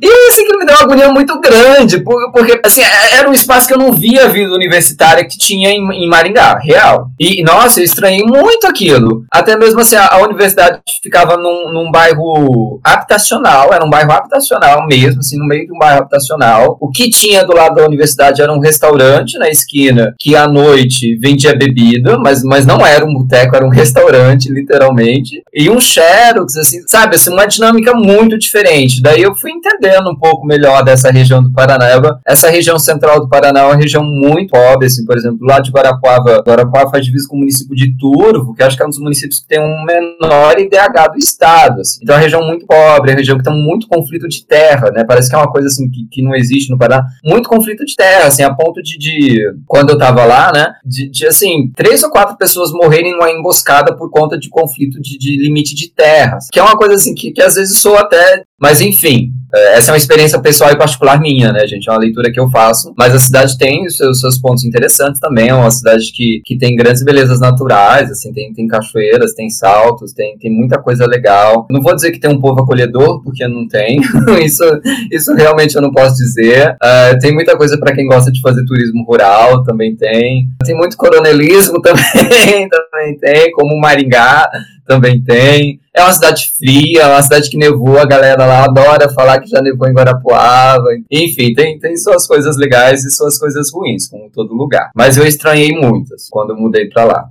E assim que me deu uma agonia muito grande, porque, assim, é, era um espaço que eu não via a vida universitária que tinha em, Maringá, real. E, nossa, eu estranhei muito aquilo. Até mesmo, assim, a, a universidade ficava num, num bairro habitacional, era um bairro habitacional mesmo, assim, no meio de um bairro habitacional. O que tinha do lado da universidade era um restaurante na esquina que à noite vendia bebida, mas, mas não era um boteco, era um restaurante restaurante, literalmente, e um Xerox, assim, sabe, assim, uma dinâmica muito diferente. Daí eu fui entendendo um pouco melhor dessa região do Paranaíba. Essa região central do Paraná é uma região muito pobre, assim, por exemplo, lá de Guarapuava, Guarapuava faz divisa com o município de Turvo, que acho que é um dos municípios que tem um menor IDH do estado, assim. Então é uma região muito pobre, é uma região que tem muito conflito de terra, né, parece que é uma coisa, assim, que, que não existe no Paraná. Muito conflito de terra, assim, a ponto de, de quando eu tava lá, né, de, de, assim, três ou quatro pessoas morrerem numa emboscada por conta de conflito de, de limite de terras, que é uma coisa assim que, que às vezes sou até mas enfim, é, essa é uma experiência pessoal e particular minha, né, gente? É uma leitura que eu faço. Mas a cidade tem os seus, seus, pontos interessantes também. É uma cidade que, que tem grandes belezas naturais, assim, tem, tem cachoeiras, tem saltos, tem, tem muita coisa legal. Não vou dizer que tem um povo acolhedor, porque não tem. isso, isso realmente eu não posso dizer. Uh, tem muita coisa para quem gosta de fazer turismo rural, também tem. Tem muito coronelismo também, também tem, como Maringá também tem. É uma cidade fria, é uma cidade que nevou, a galera lá adora falar que já nevou em Guarapuava. Enfim, tem, tem suas coisas legais e suas coisas ruins, como todo lugar. Mas eu estranhei muitas quando eu mudei para lá.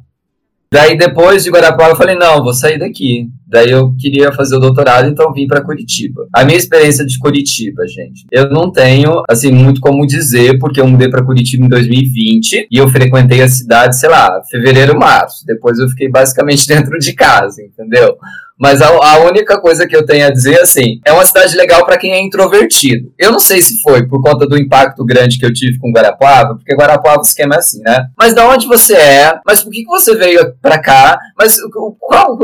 Daí depois de Guarapuava eu falei, não, vou sair daqui. Daí eu queria fazer o doutorado, então vim para Curitiba. A minha experiência de Curitiba, gente, eu não tenho assim muito como dizer, porque eu mudei para Curitiba em 2020 e eu frequentei a cidade, sei lá, fevereiro, março. Depois eu fiquei basicamente dentro de casa, entendeu? Mas a, a, única coisa que eu tenho a dizer, assim, é uma cidade legal para quem é introvertido. Eu não sei se foi por conta do impacto grande que eu tive com Guarapuava, porque Guarapuava o esquema é assim, né? Mas da onde você é? Mas por que, que você veio para cá? Mas qual,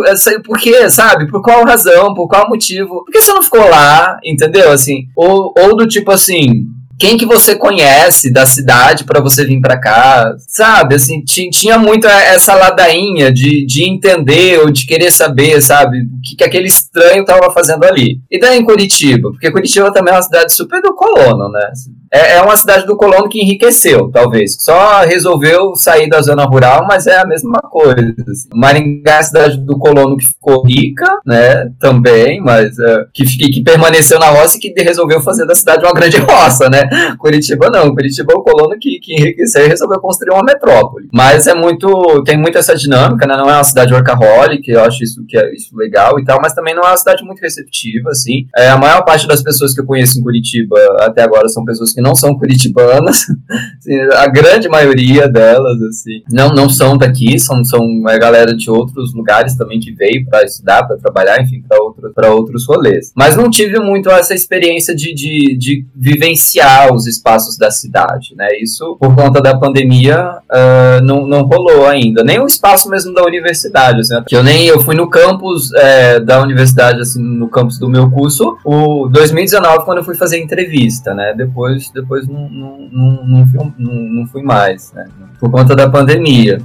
por quê, sabe? Por qual razão? Por qual motivo? Por que você não ficou lá? Entendeu? Assim, ou, ou do tipo assim, quem que você conhece da cidade para você vir para cá, sabe? Assim, tinha muito essa ladainha de, de entender ou de querer saber, sabe? O que, que aquele estranho tava fazendo ali. E daí em Curitiba? Porque Curitiba também é uma cidade super do colono, né? É, é uma cidade do colono que enriqueceu, talvez. Só resolveu sair da zona rural, mas é a mesma coisa. Assim. Maringá é a cidade do colono que ficou rica, né? Também, mas uh, que, que permaneceu na roça e que resolveu fazer da cidade uma grande roça, né? Curitiba não. Curitiba é o colono que, que enriqueceu e resolveu construir uma metrópole. Mas é muito. tem muito essa dinâmica, né? Não é uma cidade workaholic, eu acho isso que é isso legal e tal, mas também não é uma cidade muito receptiva, assim. É, a maior parte das pessoas que eu conheço em Curitiba até agora são pessoas que não são curitibanas. a grande maioria delas, assim, não, não são daqui, são, são a galera de outros lugares também que veio para estudar, para trabalhar, enfim, para outro, outros rolês. Mas não tive muito essa experiência de, de, de vivenciar os espaços da cidade, né? Isso, por conta da pandemia, uh, não, não rolou ainda. Nem o espaço mesmo da universidade, assim, que eu nem eu fui no campus é, da universidade, assim, no campus do meu curso, o 2019 quando eu fui fazer entrevista, né? Depois, depois não, não, não, não, fui, não, não fui mais, né? Por conta da pandemia.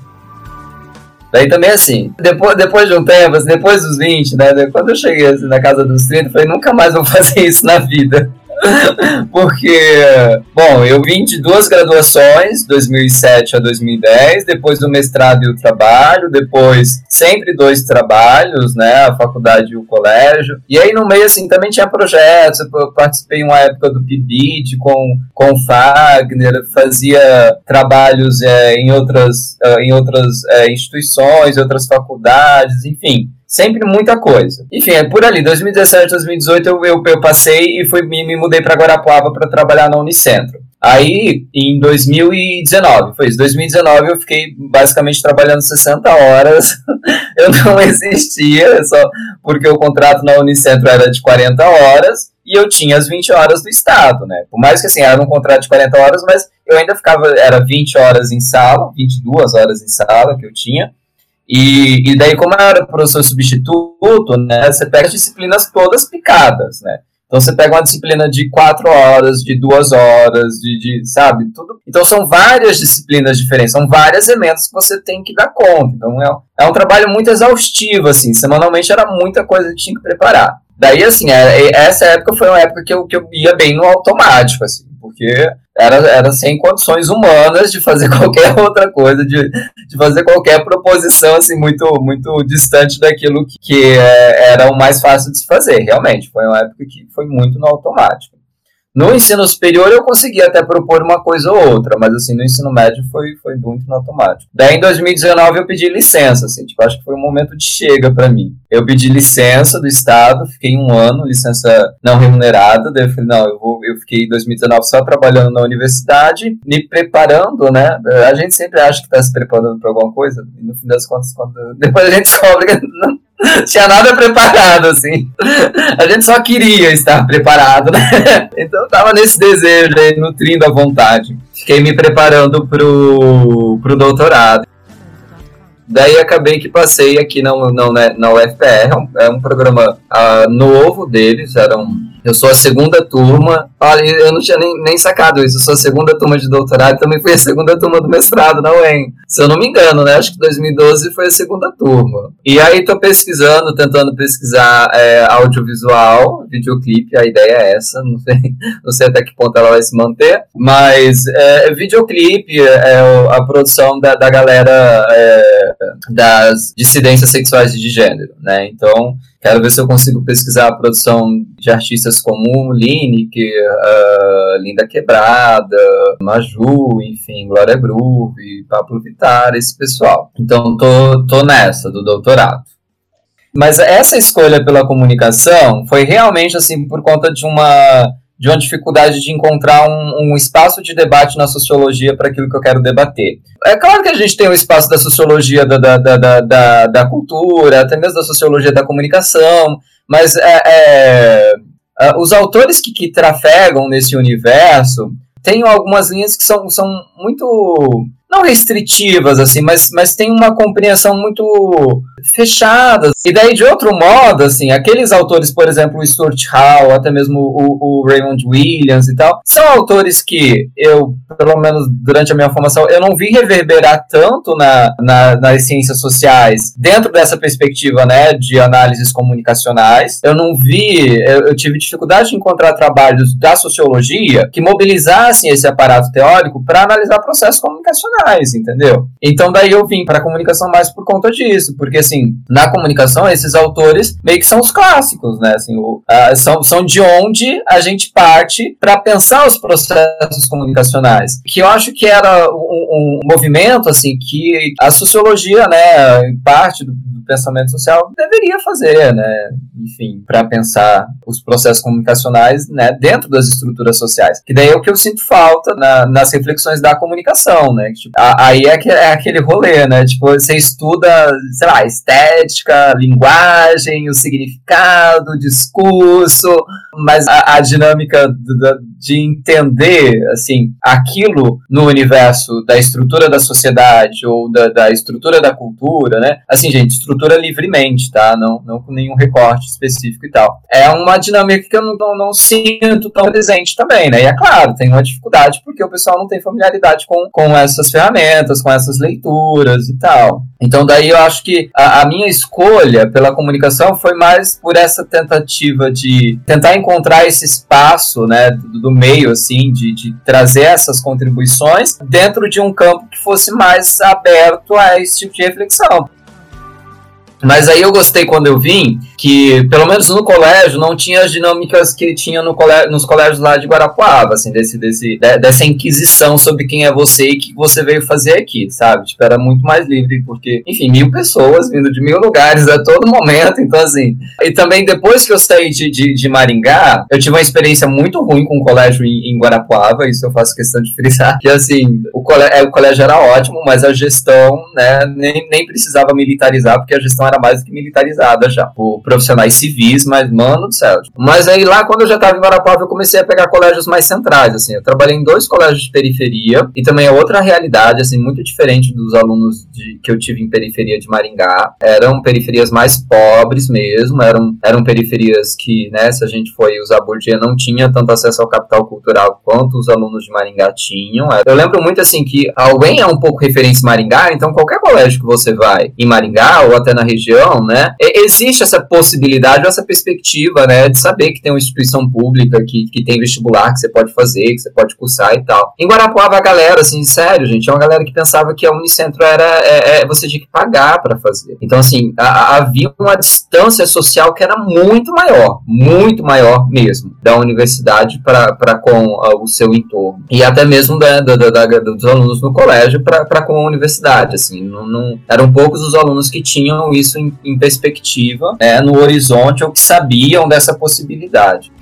Daí também assim, depois, depois de um tempo, assim, depois dos 20, né? Quando eu cheguei assim, na casa dos 30, eu falei, nunca mais vou fazer isso na vida. Porque, bom, eu vim de duas graduações, 2007 a 2010, depois do mestrado e o trabalho, depois sempre dois trabalhos, né, a faculdade e o colégio. E aí no meio, assim, também tinha projetos, eu participei em uma época do PIBID com, com Fagner, fazia trabalhos é, em outras, é, em outras é, instituições, outras faculdades, enfim sempre muita coisa. Enfim, é por ali, 2017, 2018 eu, eu, eu passei e fui, me, me mudei para Guarapuava para trabalhar na Unicentro. Aí, em 2019, foi isso, 2019 eu fiquei basicamente trabalhando 60 horas, eu não existia, só porque o contrato na Unicentro era de 40 horas, e eu tinha as 20 horas do Estado, né? Por mais que assim, era um contrato de 40 horas, mas eu ainda ficava, era 20 horas em sala, 22 horas em sala que eu tinha, e, e daí, como eu era professor substituto, né, você pega as disciplinas todas picadas, né? Então você pega uma disciplina de quatro horas, de duas horas, de, de, sabe, tudo. Então são várias disciplinas diferentes, são várias emendas que você tem que dar conta. Então é, é um trabalho muito exaustivo, assim. Semanalmente era muita coisa que tinha que preparar. Daí, assim, é, essa época foi uma época que eu, que eu ia bem no automático, assim porque era, era sem condições humanas de fazer qualquer outra coisa, de, de fazer qualquer proposição assim muito muito distante daquilo que, que é, era o mais fácil de se fazer. Realmente, foi uma época que foi muito no automático. No ensino superior eu consegui até propor uma coisa ou outra, mas assim, no ensino médio foi, foi muito no automático. Daí em 2019 eu pedi licença, assim, tipo, acho que foi um momento de chega para mim. Eu pedi licença do Estado, fiquei um ano, licença não remunerada, daí eu falei, não, eu, vou, eu fiquei em 2019 só trabalhando na universidade, me preparando, né? A gente sempre acha que está se preparando para alguma coisa, e no fim das contas, quando, depois a gente descobre que não, tinha nada preparado, assim. A gente só queria estar preparado, né? Então eu tava nesse desejo aí, nutrindo a vontade. Fiquei me preparando pro, pro doutorado. Daí acabei que passei aqui na, na, na UFPR, é um, é um programa uh, novo deles, era um eu sou a segunda turma. Olha, eu não tinha nem, nem sacado isso. Eu sou a segunda turma de doutorado e também fui a segunda turma do mestrado na UEM. Se eu não me engano, né? Acho que 2012 foi a segunda turma. E aí tô pesquisando, tentando pesquisar é, audiovisual, videoclipe. A ideia é essa. Não sei, não sei até que ponto ela vai se manter. Mas é, videoclipe é a produção da, da galera é, das dissidências sexuais de gênero, né? Então Quero ver se eu consigo pesquisar a produção de artistas como Lineker, uh, Linda Quebrada, Maju, enfim, Glória Groove, Pablo Vittar, esse pessoal. Então, tô, tô nessa, do doutorado. Mas essa escolha pela comunicação foi realmente assim por conta de uma de uma dificuldade de encontrar um, um espaço de debate na sociologia para aquilo que eu quero debater. É claro que a gente tem o espaço da sociologia da, da, da, da, da cultura, até mesmo da sociologia da comunicação, mas é, é, é os autores que, que trafegam nesse universo têm algumas linhas que são, são muito não restritivas, assim, mas, mas tem uma compreensão muito fechada. E daí, de outro modo, assim, aqueles autores, por exemplo, o Stuart Hall, até mesmo o, o Raymond Williams e tal, são autores que eu, pelo menos durante a minha formação, eu não vi reverberar tanto na, na, nas ciências sociais dentro dessa perspectiva, né, de análises comunicacionais. Eu não vi, eu, eu tive dificuldade de encontrar trabalhos da sociologia que mobilizassem esse aparato teórico para analisar processos comunicacionais entendeu? Então daí eu vim para a comunicação mais por conta disso, porque assim, na comunicação esses autores meio que são os clássicos, né? Assim, o, uh, são, são de onde a gente parte para pensar os processos comunicacionais, que eu acho que era um, um movimento assim que a sociologia, né, parte do, pensamento social deveria fazer, né? Enfim, para pensar os processos comunicacionais, né, dentro das estruturas sociais. Que daí é o que eu sinto falta na, nas reflexões da comunicação, né? Tipo, aí é, é aquele rolê, né? Tipo, você estuda, sei lá, estética, linguagem, o significado, o discurso, mas a, a dinâmica de entender, assim, aquilo no universo da estrutura da sociedade ou da, da estrutura da cultura, né? Assim, gente, estrutura livremente, tá? Não, não com nenhum recorte específico e tal. É uma dinâmica que eu não, não, não sinto tão presente também, né? E é claro, tem uma dificuldade porque o pessoal não tem familiaridade com, com essas ferramentas, com essas leituras e tal. Então, daí eu acho que a, a minha escolha pela comunicação foi mais por essa tentativa de tentar encontrar esse espaço, né, do, do meio, assim, de, de trazer essas contribuições dentro de um campo que fosse mais aberto a esse tipo de reflexão. Mas aí eu gostei quando eu vim que, pelo menos no colégio, não tinha as dinâmicas que tinha no colégio, nos colégios lá de Guarapuava, assim, desse, desse, dessa inquisição sobre quem é você e o que você veio fazer aqui, sabe? Tipo, era muito mais livre, porque, enfim, mil pessoas vindo de mil lugares a todo momento, então assim. E também depois que eu saí de, de, de Maringá, eu tive uma experiência muito ruim com o colégio em, em Guarapuava, isso eu faço questão de frisar, que assim, o colégio, o colégio era ótimo, mas a gestão, né, nem, nem precisava militarizar, porque a gestão era era mais do que militarizada já, por profissionais civis, mas, mano do céu. Mas aí lá, quando eu já estava em Guarapuava, eu comecei a pegar colégios mais centrais, assim. Eu trabalhei em dois colégios de periferia, e também é outra realidade, assim, muito diferente dos alunos de, que eu tive em periferia de Maringá. Eram periferias mais pobres mesmo, eram, eram periferias que, né, se a gente foi usar Bourdieu, não tinha tanto acesso ao capital cultural quanto os alunos de Maringá tinham. Eu lembro muito, assim, que alguém é um pouco referência em Maringá, então qualquer colégio que você vai em Maringá ou até na região, né, existe essa possibilidade, essa perspectiva, né, de saber que tem uma instituição pública, que, que tem vestibular que você pode fazer, que você pode cursar e tal. Em Guarapuava, a galera, assim, sério, gente, é uma galera que pensava que a Unicentro era, é, é você tinha que pagar para fazer. Então, assim, a, havia uma distância social que era muito maior, muito maior mesmo, da universidade para com a, o seu entorno. E até mesmo da, da, da, dos alunos no colégio para com a universidade, assim, não, não, eram poucos os alunos que tinham isso em, em perspectiva, é, no horizonte, ou que sabiam dessa possibilidade.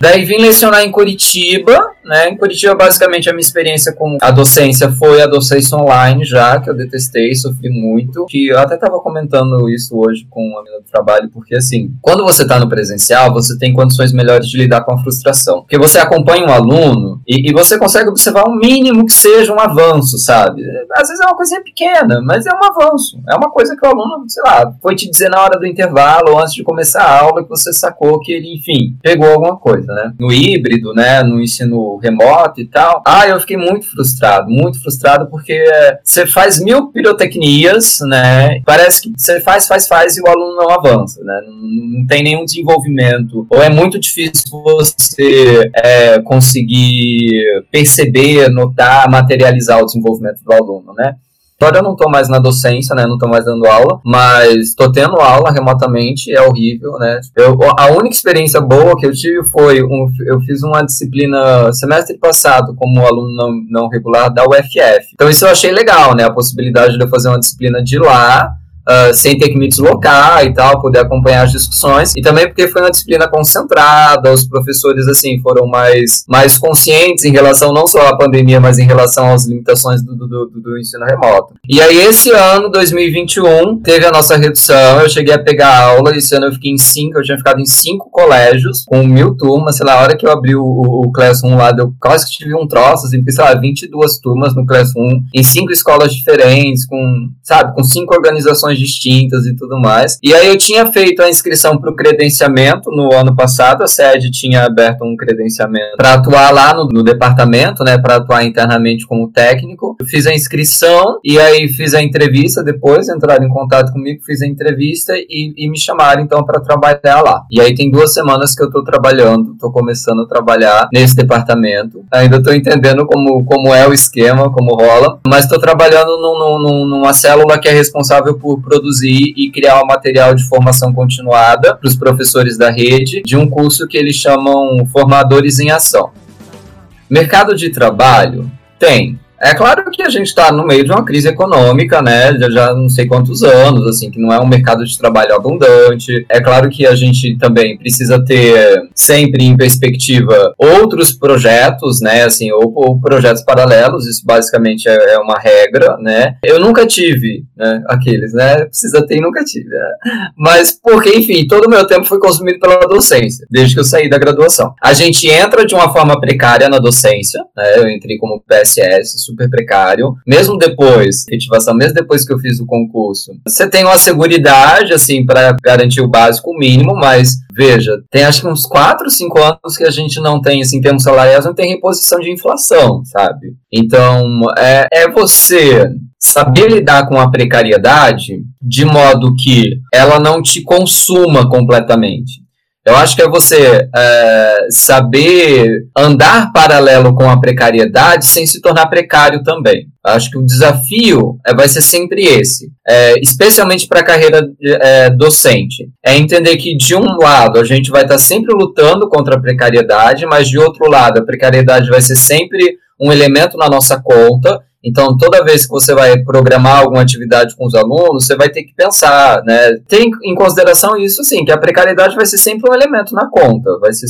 Daí vim lecionar em Curitiba, né? Em Curitiba, basicamente, a minha experiência com a docência foi a docência online já, que eu detestei, sofri muito. Que eu até estava comentando isso hoje com uma amiga do trabalho, porque assim, quando você está no presencial, você tem condições melhores de lidar com a frustração. Porque você acompanha um aluno e, e você consegue observar o mínimo que seja um avanço, sabe? Às vezes é uma coisinha pequena, mas é um avanço. É uma coisa que o aluno, sei lá, foi te dizer na hora do intervalo ou antes de começar a aula que você sacou que ele, enfim, pegou alguma coisa, né? No híbrido, né? No ensino remoto e tal. Ah, eu fiquei muito frustrado, muito frustrado porque você faz mil pirotecnias, né? Parece que você faz, faz, faz e o aluno não avança, né? Não, tem nenhum desenvolvimento. Ou é muito difícil você é, conseguir perceber, notar, materializar o desenvolvimento do aluno, né? Agora eu não estou mais na docência, né? Não estou mais dando aula, mas estou tendo aula remotamente, é horrível, né? Eu, a única experiência boa que eu tive foi um, eu fiz uma disciplina semestre passado como aluno não, não regular da UFF. Então isso eu achei legal, né? A possibilidade de eu fazer uma disciplina de lá Uh, sem ter que me deslocar e tal, poder acompanhar as discussões, e também porque foi uma disciplina concentrada, os professores, assim, foram mais, mais conscientes em relação não só à pandemia, mas em relação às limitações do, do, do, ensino remoto. E aí, esse ano, 2021, teve a nossa redução, eu cheguei a pegar aula, esse ano eu fiquei em cinco, eu tinha ficado em cinco colégios, com mil turmas, sei lá, a hora que eu abri o, o, o Classroom lá, eu quase que tive um troço, assim, porque, sei lá, 22 turmas no Classroom, em cinco escolas diferentes, com, sabe, com cinco organizações distintas e tudo mais. E aí eu tinha feito a inscrição para o credenciamento no ano passado, a sede tinha aberto um credenciamento para atuar lá no, no departamento, né, para atuar internamente como técnico. Eu fiz a inscrição e aí fiz a entrevista depois, entraram em contato comigo, fiz a entrevista e, e me chamaram então para trabalhar lá. E aí tem duas semanas que eu estou trabalhando, estou começando a trabalhar nesse departamento. Ainda estou entendendo como, como é o esquema, como rola, mas estou trabalhando num, num, numa célula que é responsável por produzir e criar um material de formação continuada para os professores da rede, de um curso que eles chamam Formadores em Ação. Mercado de trabalho tem é claro que a gente está no meio de uma crise econômica, né? Já, já não sei quantos anos, assim, que não é um mercado de trabalho abundante. É claro que a gente também precisa ter sempre em perspectiva outros projetos, né? Assim, ou, ou projetos paralelos. Isso basicamente é, é, uma regra, né? Eu nunca tive, né? Aqueles, né? Precisa ter e nunca tive. Né? Mas porque, enfim, todo o meu tempo foi consumido pela docência, desde que eu saí da graduação. A gente entra de uma forma precária na docência, né? Eu entrei como PSS super precário. Mesmo depois, efetivação, mesmo depois que eu fiz o concurso, você tem uma seguridade, assim, para garantir o básico mínimo, mas veja, tem acho que uns 4, 5 anos que a gente não tem, assim, em termos salariais, não tem reposição de inflação, sabe? Então, é, é você saber lidar com a precariedade de modo que ela não te consuma completamente. Eu acho que é você é, saber andar paralelo com a precariedade sem se tornar precário também. Eu acho que o desafio é, vai ser sempre esse, é, especialmente para a carreira é, docente. É entender que, de um lado, a gente vai estar tá sempre lutando contra a precariedade, mas, de outro lado, a precariedade vai ser sempre um elemento na nossa conta Então, toda vez que você vai programar alguma atividade com os alunos, você vai ter que pensar, né? Tem em consideração isso, assim, que a precariedade vai ser sempre um elemento na conta, vai ser,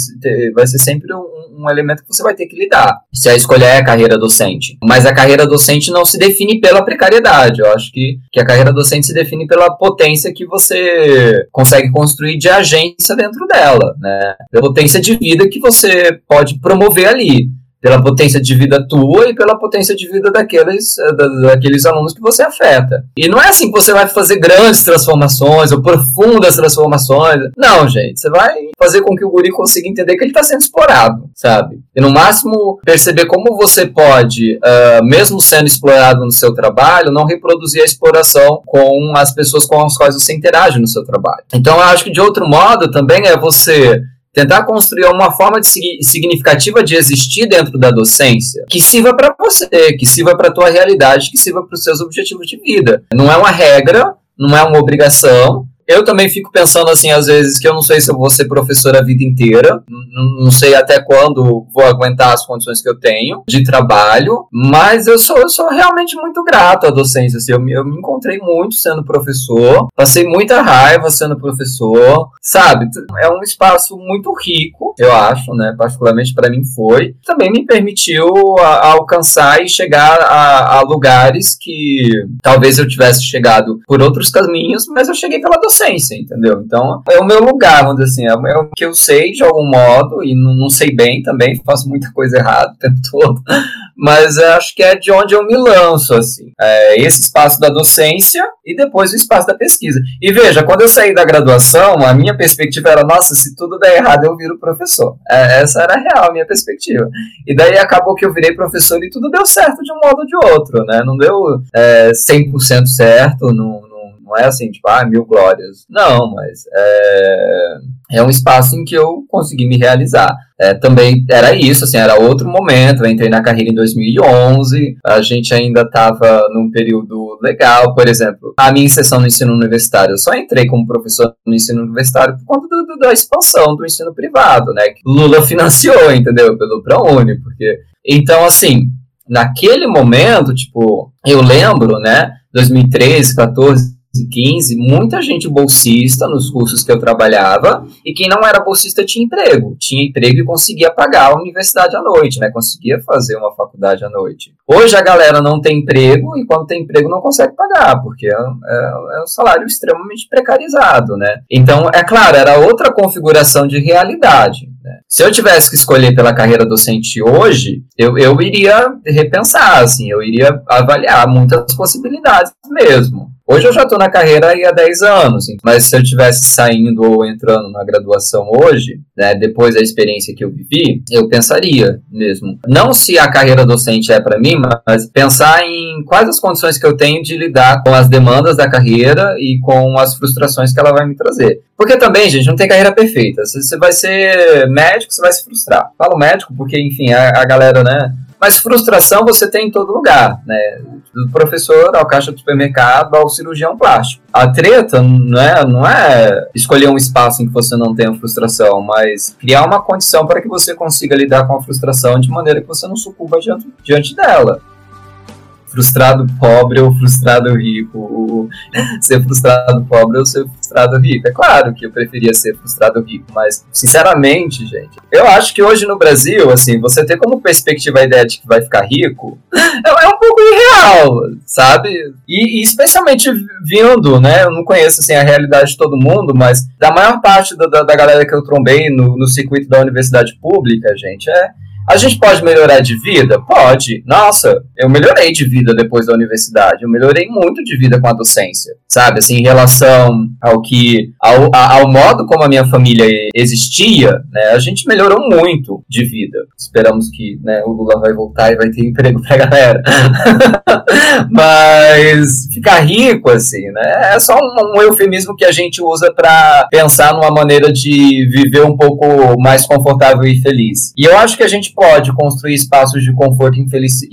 vai ser sempre um, um elemento que você vai ter que lidar, se a escolha é a carreira docente. Mas a carreira docente não se define pela precariedade, eu acho que, que a carreira docente se define pela potência que você consegue construir de agência dentro dela, né? Pela potência de vida que você pode promover ali pela potência de vida tua e pela potência de vida daqueles, eh, daqueles alunos que você afeta. E não é assim que você vai fazer grandes transformações ou profundas transformações. Não, gente. Você vai fazer com que o guri consiga entender que ele está sendo explorado, sabe? E no máximo perceber como você pode, uh, mesmo sendo explorado no seu trabalho, não reproduzir a exploração com as pessoas com as quais você interage no seu trabalho. Então, eu acho que de outro modo também é você tentar construir uma forma de, significativa de existir dentro da docência que sirva para você, que sirva para a tua realidade, que sirva para os seus objetivos de vida. Não é uma regra, não é uma obrigação, eu também fico pensando assim, às vezes, que eu não sei se eu vou ser professor a vida inteira, não sei até quando vou aguentar as condições que eu tenho de trabalho, mas eu sou, eu sou realmente muito grato à docência. Assim, eu, me, eu me encontrei muito sendo professor, passei muita raiva sendo professor, sabe? É um espaço muito rico, eu acho, né? Particularmente para mim foi. Também me permitiu a, a alcançar e chegar a, a lugares que talvez eu tivesse chegado por outros caminhos, mas eu cheguei pela docência docência, entendeu? Então, é o meu lugar, vamos dizer assim, é o que eu sei de algum modo, e não, não sei bem também, faço muita coisa errada o tempo todo, mas acho que é de onde eu me lanço, assim. É esse espaço da docência e depois o espaço da pesquisa. E veja, quando eu saí da graduação, a minha perspectiva era, nossa, se tudo der errado, eu viro professor. É, essa era a real, a minha perspectiva. E daí acabou que eu virei professor e tudo deu certo de um modo ou de outro, né? Não deu é, 100% certo, não, não é assim, tipo, ah, mil glórias. Não, mas é, é um espaço em que eu consegui me realizar. É, também era isso, assim, era outro momento. Eu entrei na carreira em 2011, a gente ainda estava num período legal. Por exemplo, a minha inserção no ensino universitário, eu só entrei como professor no ensino universitário por conta do, do, da expansão do ensino privado, né? Que Lula financiou, entendeu? Pelo ProUni, porque. Então, assim, naquele momento, tipo, eu lembro, né? 2013, 14, 15, muita gente bolsista nos cursos que eu trabalhava, e quem não era bolsista tinha emprego. Tinha emprego e conseguia pagar a universidade à noite, né? Conseguia fazer uma faculdade à noite. Hoje a galera não tem emprego, e quando tem emprego não consegue pagar, porque é, é, é um salário extremamente precarizado, né? Então, é claro, era outra configuração de realidade. Né? Se eu tivesse que escolher pela carreira docente hoje, eu, eu iria repensar, assim, eu iria avaliar muitas possibilidades mesmo. Hoje eu já estou na carreira há 10 anos, mas se eu tivesse saindo ou entrando na graduação hoje, né, depois da experiência que eu vivi, eu pensaria mesmo. Não se a carreira docente é para mim, mas pensar em quais as condições que eu tenho de lidar com as demandas da carreira e com as frustrações que ela vai me trazer. Porque também, gente, não tem carreira perfeita. Se você vai ser médico, você vai se frustrar. Falo médico porque, enfim, a, a galera, né, mas frustração você tem em todo lugar, né? Do professor ao caixa do supermercado ao cirurgião plástico. A treta não é, não é escolher um espaço em que você não tenha frustração, mas criar uma condição para que você consiga lidar com a frustração de maneira que você não sucumba diante, diante dela frustrado pobre ou frustrado rico, ser frustrado pobre ou ser frustrado rico. É claro que eu preferia ser frustrado rico, mas sinceramente, gente, eu acho que hoje no Brasil, assim, você ter como perspectiva a ideia de que vai ficar rico é, é um pouco irreal, sabe? E, e, especialmente vindo, né? Eu não conheço assim a realidade de todo mundo, mas da maior parte da, da galera que eu trombei no, no circuito da universidade pública, gente, é a gente pode melhorar de vida? Pode. Nossa, eu melhorei de vida depois da universidade. Eu melhorei muito de vida com a docência, sabe? Assim, em relação ao que, ao, ao modo como a minha família existia, né? A gente melhorou muito de vida. Esperamos que, né, o Lula vai voltar e vai ter emprego pra galera. Mas ficar rico, assim, né? É só um, um eufemismo que a gente usa para pensar numa maneira de viver um pouco mais confortável e feliz. E eu acho que a gente pode construir espaços de conforto e, felici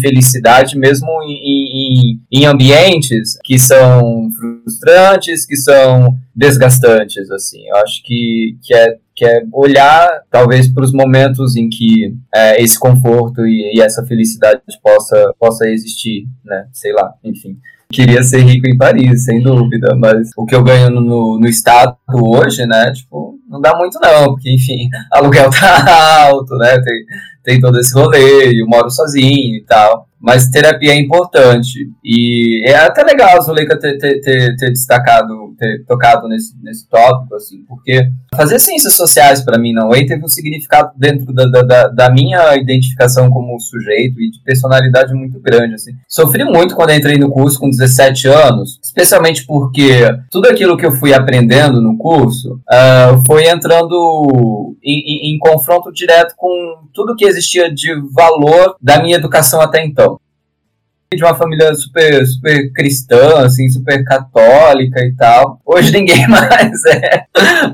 felicidade mesmo em, em, em, ambientes que são frustrantes, que são desgastantes, assim. Eu acho que, que é que é olhar talvez para os momentos em que é, esse conforto e, e, essa felicidade possa, possa existir, né? Sei lá, enfim. Queria ser rico em Paris, sem dúvida, mas o que eu ganho no, no estado hoje, né? Tipo, não dá muito não, porque enfim, aluguel tá alto, né? Tem, tem todo esse rolê, eu moro sozinho e tal. Mas terapia é importante. E é até legal a Zuleika ter, ter, ter, ter, destacado, ter tocado nesse, nesse tópico, assim, porque fazer ciências sociais para mim não teve um significado dentro da, da, da, minha identificação como sujeito e de personalidade muito grande, assim. Sofri muito quando entrei no curso com 17 anos, especialmente porque tudo aquilo que eu fui aprendendo no curso uh, foi entrando em, em, em confronto direto com tudo que existia de valor da minha educação até então de uma família super, super cristã, assim, super católica e tal. Hoje ninguém mais é.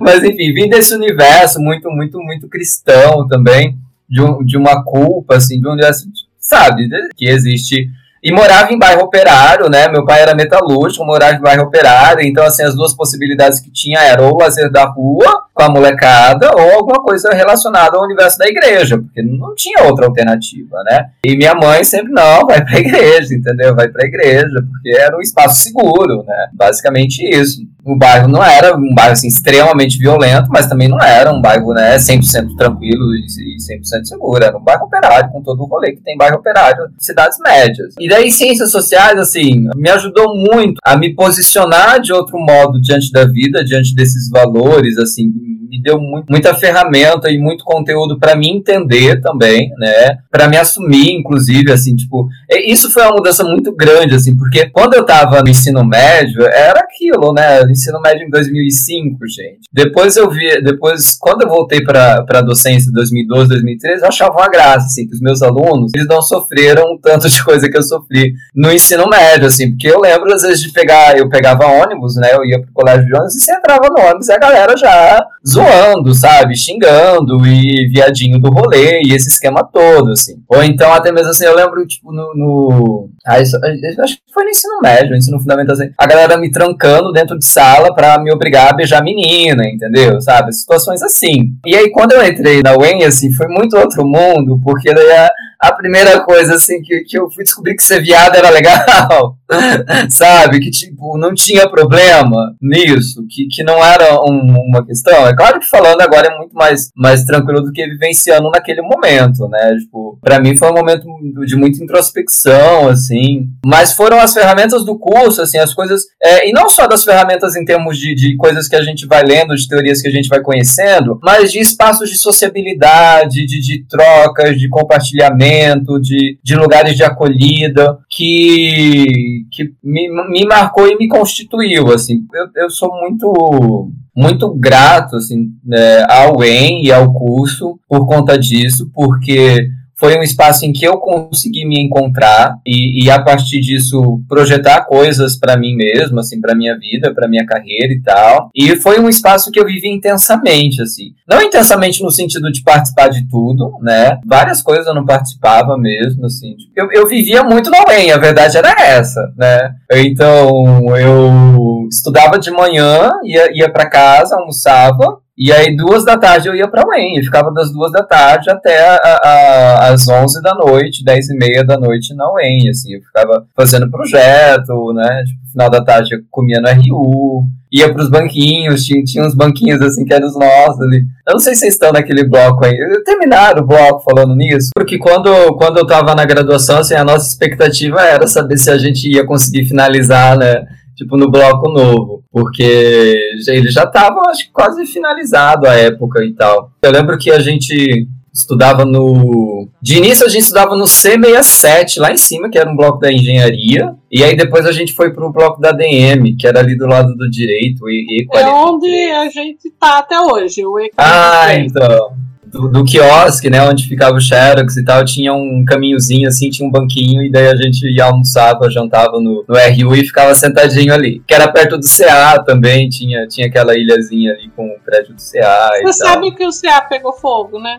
Mas enfim, vim desse universo muito, muito, muito cristão também, de, um, de uma culpa, assim, de um universo, sabe, que existe e morava em bairro operário, né? Meu pai era metalúrgico, morava em bairro operário, então assim, as duas possibilidades que tinha eram ou o lazer da rua com a molecada ou alguma coisa relacionada ao universo da igreja, porque não tinha outra alternativa, né? E minha mãe sempre não, vai pra igreja, entendeu? Vai pra igreja, porque era um espaço seguro, né? Basicamente isso. O bairro não era um bairro assim, extremamente violento, mas também não era um bairro né, 100% tranquilo e 100% seguro. Era um bairro operário, com todo o rolê que tem bairro operário de cidades médias. E daí, ciências sociais, assim, me ajudou muito a me posicionar de outro modo diante da vida, diante desses valores, assim, me deu muito, muita ferramenta e muito conteúdo para me entender também, né? Para me assumir, inclusive, assim, tipo, isso foi uma mudança muito grande, assim, porque quando eu tava no ensino médio, era aquilo, né? Ensino médio em 2005, gente. Depois eu vi, depois, quando eu voltei para a docência em 2012, 2013, eu achava uma graça, assim, que os meus alunos, eles não sofreram tanto de coisa que eu sofri no ensino médio, assim, porque eu lembro, às vezes, de pegar, eu pegava ônibus, né? Eu ia pro colégio de ônibus e você entrava no ônibus e a galera já zoando, sabe? Xingando e viadinho do rolê e esse esquema todo, assim. Ou então, até mesmo assim, eu lembro, tipo, no. no... Ah, isso, acho que foi no ensino médio, no ensino fundamental, assim, a galera me trancando dentro de sala pra me obrigar a beijar a menina, entendeu? Sabe? Situações assim. E aí, quando eu entrei na UEM, assim, foi muito outro mundo, porque daí a a primeira coisa, assim, que, que eu fui descobrir que ser viado era legal, sabe? Que, tipo, não tinha problema nisso, que, que não era um, uma questão. Claro que falando agora é muito mais, mais tranquilo do que vivenciando naquele momento, né? Tipo, pra mim foi um momento de muita introspecção, assim. Mas foram as ferramentas do curso, assim, as coisas. É, e não só das ferramentas em termos de, de coisas que a gente vai lendo, de teorias que a gente vai conhecendo, mas de espaços de sociabilidade, de, de trocas, de compartilhamento de, de lugares de acolhida, que, que me, me marcou e me constituiu, assim. Eu, eu sou muito muito grato assim, né, ao EN e ao curso por conta disso, porque foi um espaço em que eu consegui me encontrar e, e a partir disso projetar coisas para mim mesmo, assim, para minha vida, para minha carreira e tal. E foi um espaço que eu vivi intensamente, assim. Não intensamente no sentido de participar de tudo, né? Várias coisas eu não participava mesmo, assim. Eu, eu vivia muito na UEM, a verdade era essa, né? Então, eu estudava de manhã, ia, ia para casa, almoçava, e aí, duas da tarde eu ia pra UEM, e ficava das duas da tarde até a, a, as onze da noite, dez e meia da noite na UEM, assim, eu ficava fazendo projeto, né, tipo, final da tarde eu comia no RU, ia pros banquinhos, tinha, tinha uns banquinhos, assim, que eram os nossos ali. Eu não sei se vocês estão naquele bloco aí, terminaram o bloco falando nisso, porque quando, quando eu tava na graduação, assim, a nossa expectativa era saber se a gente ia conseguir finalizar, né, tipo, no bloco novo, porque ele já estava, acho que quase finalizado a época e tal. Eu lembro que a gente estudava no. De início a gente estudava no C67, lá em cima, que era um bloco da engenharia. E aí depois a gente foi pro bloco da DM, que era ali do lado do direito. E, e é onde a gente tá até hoje, o E43. Ah, então do, do quiosque, né, onde ficava o Xerox e tal, tinha um caminhozinho assim, tinha um banquinho, e daí a gente ia almoçava, jantava no, no RU e ficava sentadinho ali. Que era perto do CA também, tinha, tinha aquela ilhazinha ali com o prédio do CA. Você sabe que o CA pegou fogo, né?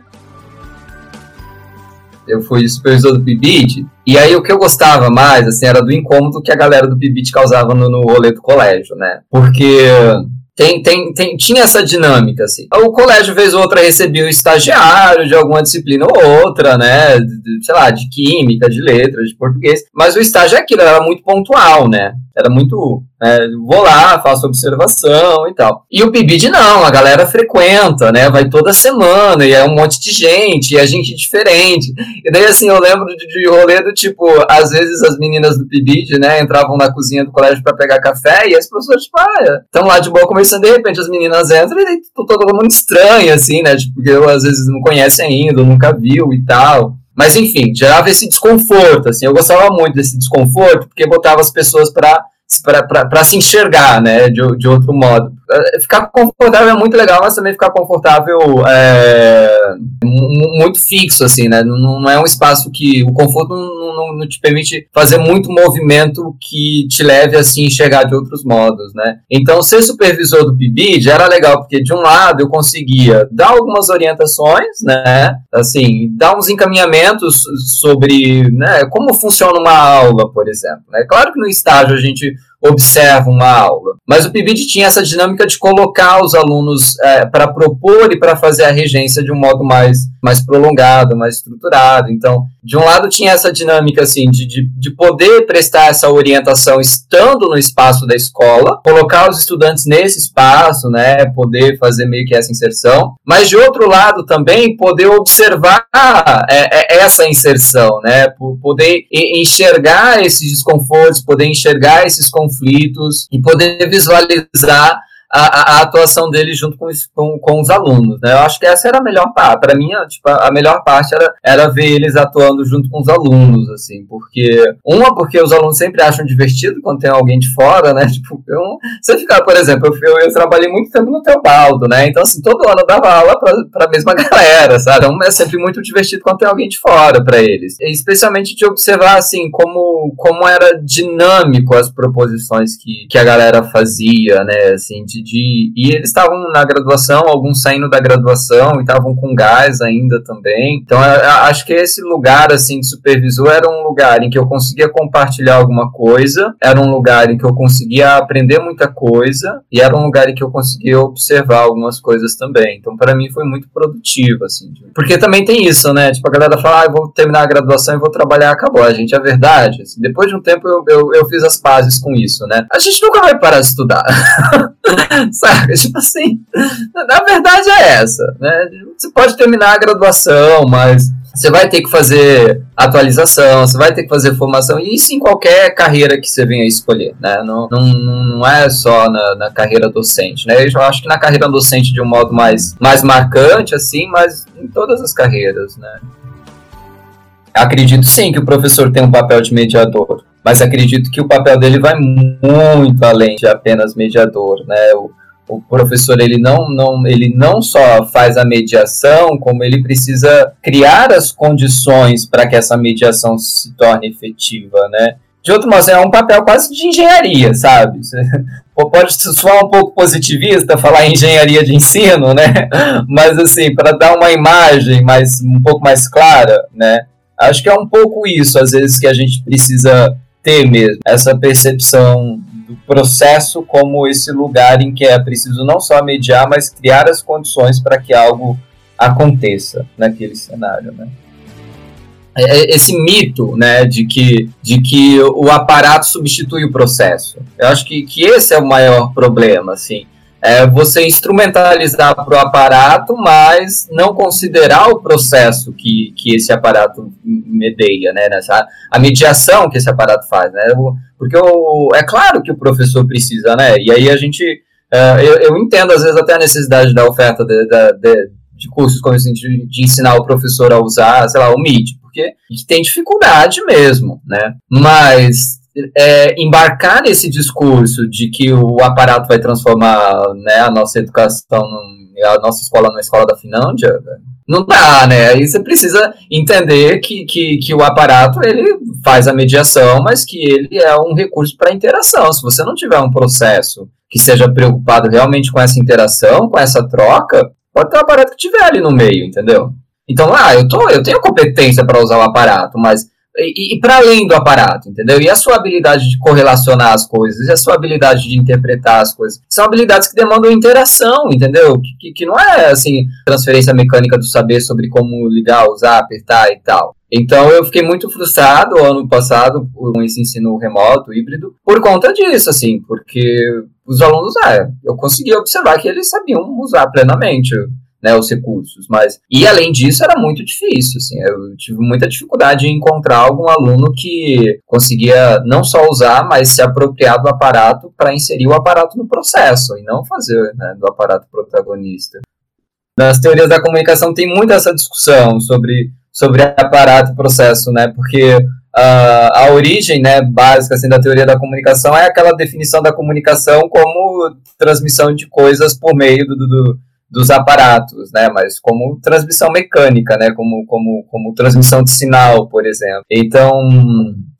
eu fui supervisor do PIBIT, e aí o que eu gostava mais, assim, era do incômodo que a galera do PIBIT causava no, no rolê do colégio, né? Porque tem, tem, tem, tinha essa dinâmica, assim. O colégio, vez ou outra, recebia o estagiário de alguma disciplina ou outra, né? De, sei lá, de química, de letras, de português. Mas o estágio é aquilo, era muito pontual, né? Era muito. É, vou lá, faço observação e tal. E o PIBID não, a galera frequenta, né? Vai toda semana e é um monte de gente, e é gente diferente. E daí, assim, eu lembro de, de rolê do tipo, às vezes as meninas do PIBID, né, entravam na cozinha do colégio para pegar café e as professores, tipo, ah, estão lá de boa conversando, de repente as meninas entram e todo mundo estranho, assim, né? Tipo, porque eu, às vezes não conhece ainda, nunca viu e tal. Mas enfim, gerava esse desconforto, assim. Eu gostava muito desse desconforto porque botava as pessoas para para se enxergar, né, de, de outro modo. É, ficar confortável é muito legal, mas também ficar confortável é muito fixo, assim, né, não, não é um espaço que o conforto não, não, não, te permite fazer muito movimento que te leve a se enxergar de outros modos, né. Então, ser supervisor do PIBID era legal, porque de um lado eu conseguia dar algumas orientações, né, assim, dar uns encaminhamentos sobre, né, como funciona uma aula, por exemplo, né. Claro que no estágio a gente observa uma aula. Mas o PIBID tinha essa dinâmica de colocar os alunos é, para propor e para fazer a regência de um modo mais, mais prolongado, mais estruturado. Então, de um lado tinha essa dinâmica assim de, de, de poder prestar essa orientação estando no espaço da escola, colocar os estudantes nesse espaço, né, poder fazer meio que essa inserção, mas de outro lado também poder observar é, é, essa inserção, né, poder enxergar esses desconfortos, poder enxergar esses conflitos conflitos e poder visualizar a, a, atuação dele junto com os, com, com, os alunos, né? Eu acho que essa era a melhor parte. Para mim, tipo, a melhor parte era, era ver eles atuando junto com os alunos, assim, porque uma porque os alunos sempre acham divertido quando tem alguém de fora, né? Tipo, eu, você ficar, por exemplo, eu, eu, trabalhei muito tempo no Teobaldo, né? Então, assim, todo ano eu dava aula para a mesma galera, sabe? Então, é sempre muito divertido quando tem alguém de fora para eles. Especialmente de observar, assim, como, como era dinâmico as proposições que, que a galera fazia, né? Assim, de de, e eles estavam na graduação, alguns saindo da graduação e estavam com gás ainda também. Então eu, acho que esse lugar assim de supervisor era um lugar em que eu conseguia compartilhar alguma coisa, era um lugar em que eu conseguia aprender muita coisa e era um lugar em que eu conseguia observar algumas coisas também. Então para mim foi muito produtivo assim, porque também tem isso, né? Tipo a galera fala, ah, eu vou terminar a graduação e vou trabalhar, acabou. A gente é verdade. Assim, depois de um tempo eu, eu, eu fiz as pazes com isso, né? A gente nunca vai parar de estudar. Sabe? Tipo assim, na verdade é essa, né? Você pode terminar a graduação, mas você vai ter que fazer atualização, você vai ter que fazer formação, e isso em qualquer carreira que você venha escolher, né? Não, não, não é só na, na carreira docente, né? Eu acho que na carreira docente de um modo mais, mais marcante, assim, mas em todas as carreiras, né? Acredito sim que o professor tem um papel de mediador, mas acredito que o papel dele vai muito além de apenas mediador, né? O, o professor ele não, não, ele não só faz a mediação, como ele precisa criar as condições para que essa mediação se torne efetiva, né? De outro modo, é um papel quase de engenharia, sabe? Pode soar um pouco positivista falar em engenharia de ensino, né? Mas assim, para dar uma imagem mais um pouco mais clara, né? Acho que é um pouco isso, às vezes, que a gente precisa ter mesmo essa percepção do processo como esse lugar em que é preciso não só mediar, mas criar as condições para que algo aconteça naquele cenário, né? É, é, esse mito, né, de que, de que o aparato substitui o processo. Eu acho que, que esse é o maior problema, assim é você instrumentalizar para o aparato, mas não considerar o processo que, que esse aparato medeia, né? Nessa, a mediação que esse aparato faz, né? Porque o, é claro que o professor precisa, né? E aí a gente. Uh, eu, eu, entendo, às vezes, até a necessidade da oferta de, de, de cursos como assim, de, de, ensinar o professor a usar, sei lá, o MIT, porque tem dificuldade mesmo, né? Mas é, embarcar nesse discurso de que o aparato vai transformar né, a nossa educação, a nossa escola numa escola da Finlândia, não dá, né? Aí você precisa entender que, que, que o aparato ele faz a mediação, mas que ele é um recurso para interação. Se você não tiver um processo que seja preocupado realmente com essa interação, com essa troca, pode ter um aparato que tiver ali no meio, entendeu? Então, ah, eu, tô, eu tenho competência para usar o aparato, mas e, e para além do aparato, entendeu? E a sua habilidade de correlacionar as coisas, e a sua habilidade de interpretar as coisas, são habilidades que demandam interação, entendeu? Que, que, não é assim transferência mecânica do saber sobre como ligar, usar, apertar e tal. Então eu fiquei muito frustrado ano passado com esse ensino remoto, híbrido, por conta disso, assim, porque os alunos, é, eu consegui observar que eles sabiam usar plenamente né, os recursos. Mas e além disso era muito difícil, assim, eu tive muita dificuldade em encontrar algum aluno que conseguia não só usar, mas se apropriar do aparato para inserir o aparato no processo e não fazer né, do aparato protagonista. Nas teorias da comunicação tem muito essa discussão sobre sobre aparato e processo, né? Porque uh, a origem, né, básica assim da teoria da comunicação é aquela definição da comunicação como transmissão de coisas por meio do, do dos aparatos, né, mas como transmissão mecânica, né, como, como, como transmissão de sinal, por exemplo. Então,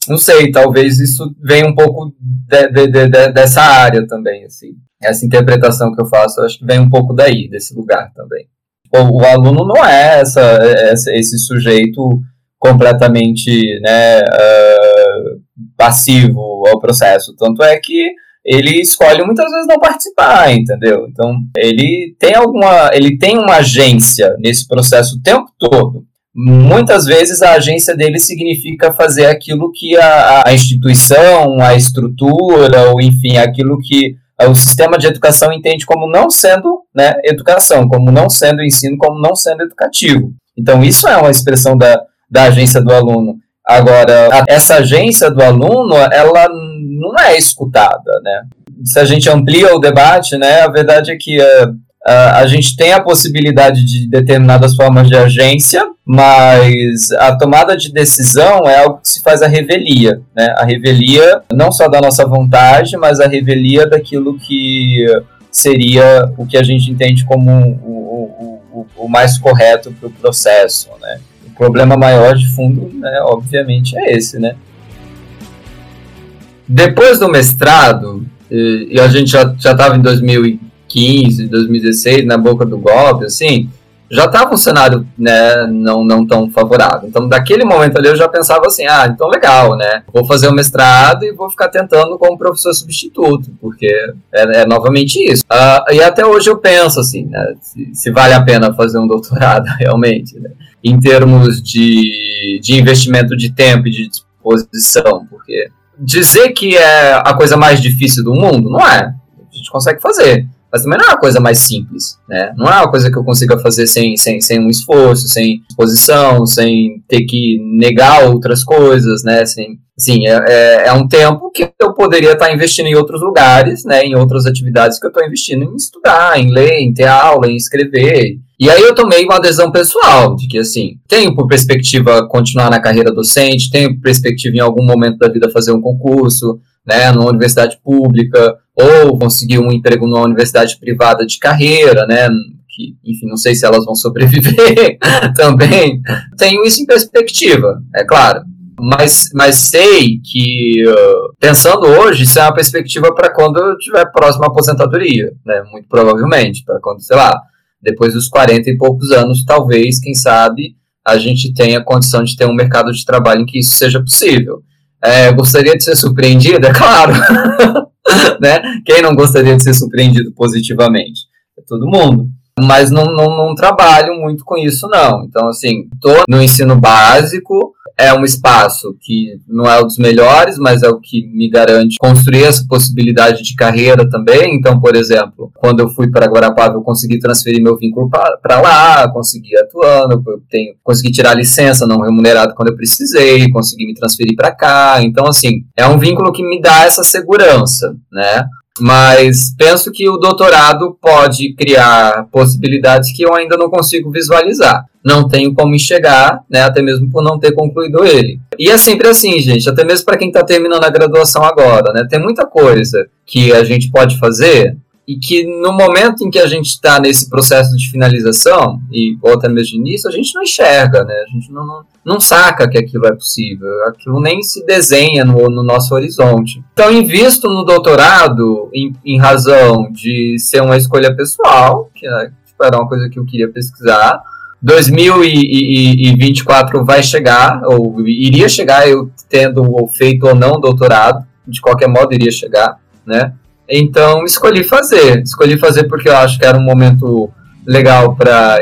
não sei, talvez isso venha um pouco de, de, de, dessa área também, assim. Essa interpretação que eu faço, eu acho que vem um pouco daí, desse lugar também. O, o aluno não é essa, essa, esse sujeito completamente né, uh, passivo ao processo. Tanto é que ele escolhe muitas vezes não participar, entendeu? Então, ele tem alguma, ele tem uma agência nesse processo o tempo todo. Muitas vezes a agência dele significa fazer aquilo que a, a instituição, a estrutura, ou enfim, aquilo que o sistema de educação entende como não sendo né, educação, como não sendo ensino, como não sendo educativo. Então, isso é uma expressão da, da agência do aluno. Agora, essa agência do aluno, ela não é escutada, né? Se a gente amplia o debate, né, a verdade é que uh, a gente tem a possibilidade de determinadas formas de agência, mas a tomada de decisão é algo que se faz a revelia, né? A revelia não só da nossa vontade, mas a revelia daquilo que seria o que a gente entende como o, o, o, o mais correto para o processo, né? Problema maior de fundo, né, obviamente, é esse, né? Depois do mestrado, e, e a gente já estava em 2015, 2016, na boca do golpe, assim, já estava um cenário né, não, não tão favorável. Então, daquele momento ali, eu já pensava assim: ah, então legal, né? Vou fazer o mestrado e vou ficar tentando como professor substituto, porque é, é novamente isso. Uh, e até hoje eu penso assim: né, se, se, vale a pena fazer um doutorado realmente, né, em termos de, de investimento de tempo e de disposição, porque dizer que é a coisa mais difícil do mundo, não é. A gente consegue fazer. Mas também não é uma coisa mais simples, né? Não é uma coisa que eu consiga fazer sem, sem, sem um esforço, sem exposição, sem ter que negar outras coisas, né? Sem, assim, é, é, é um tempo que eu poderia estar investindo em outros lugares, né? Em outras atividades que eu estou investindo em estudar, em ler, em ter aula, em escrever. E aí eu tomei uma adesão pessoal, de que assim, tenho por perspectiva continuar na carreira docente, tenho por perspectiva em algum momento da vida fazer um concurso, né, numa universidade pública, ou conseguir um emprego numa universidade privada de carreira, né, que, enfim, não sei se elas vão sobreviver também. Tenho isso em perspectiva, é claro. Mas, mas sei que, uh, pensando hoje, isso é uma perspectiva para quando eu tiver próximo à aposentadoria, né, muito provavelmente, para quando, sei lá, depois dos 40 e poucos anos, talvez, quem sabe, a gente tenha condição de ter um mercado de trabalho em que isso seja possível. É, gostaria de ser surpreendido? É claro. né? Quem não gostaria de ser surpreendido positivamente? É todo mundo. Mas não, não, não trabalho muito com isso, não. Então, assim, estou no ensino básico, é um espaço que não é um dos melhores, mas é o que me garante construir essa possibilidade de carreira também. Então, por exemplo, quando eu fui para Guarapava, eu consegui transferir meu vínculo para lá, consegui atuando, eu tenho, consegui tirar licença não remunerada quando eu precisei, consegui me transferir para cá. Então, assim, é um vínculo que me dá essa segurança, né? Mas penso que o doutorado pode criar possibilidades que eu ainda não consigo visualizar. Não tenho como enxergar, né, até mesmo por não ter concluído ele. E é sempre assim, gente, até mesmo para quem está terminando a graduação agora, né? Tem muita coisa que a gente pode fazer e que no momento em que a gente está nesse processo de finalização, e ou até mesmo de início, a gente não enxerga, né? A gente não, não, não saca que aquilo é possível, aquilo nem se desenha no, no nosso horizonte. Então, invisto no doutorado em, em razão de ser uma escolha pessoal, que né, tipo, era uma coisa que eu queria pesquisar, 2024 vai chegar, ou iria chegar, eu tendo feito ou não doutorado, de qualquer modo iria chegar, né? Então escolhi fazer, escolhi fazer porque eu acho que era um momento legal para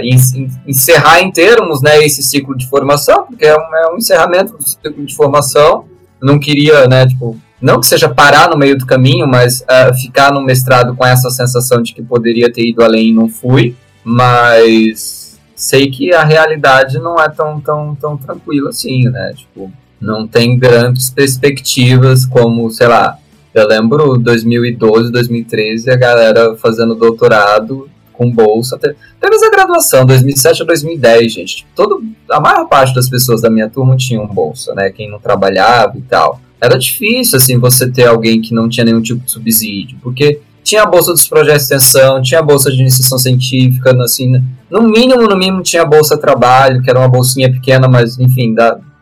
encerrar em termos, né, esse ciclo de formação, porque é um, é um encerramento do ciclo de formação. Eu não queria, né, tipo, não que seja parar no meio do caminho, mas uh, ficar no mestrado com essa sensação de que poderia ter ido além e não fui, mas sei que a realidade não é tão, tão, tão tranquila assim, né? Tipo, não tem grandes perspectivas como, sei lá, eu lembro 2012, 2013, a galera fazendo doutorado com bolsa, até, mesmo a graduação, 2007 a 2010, gente. Tipo, todo, a maior parte das pessoas da minha turma tinham bolsa, né? Quem não trabalhava e tal era difícil, assim, você ter alguém que não tinha nenhum tipo de subsídio, porque tinha a bolsa dos projetos de extensão, tinha a bolsa de iniciação científica, assim, no mínimo, no mínimo tinha a bolsa trabalho, que era uma bolsinha pequena, mas, enfim,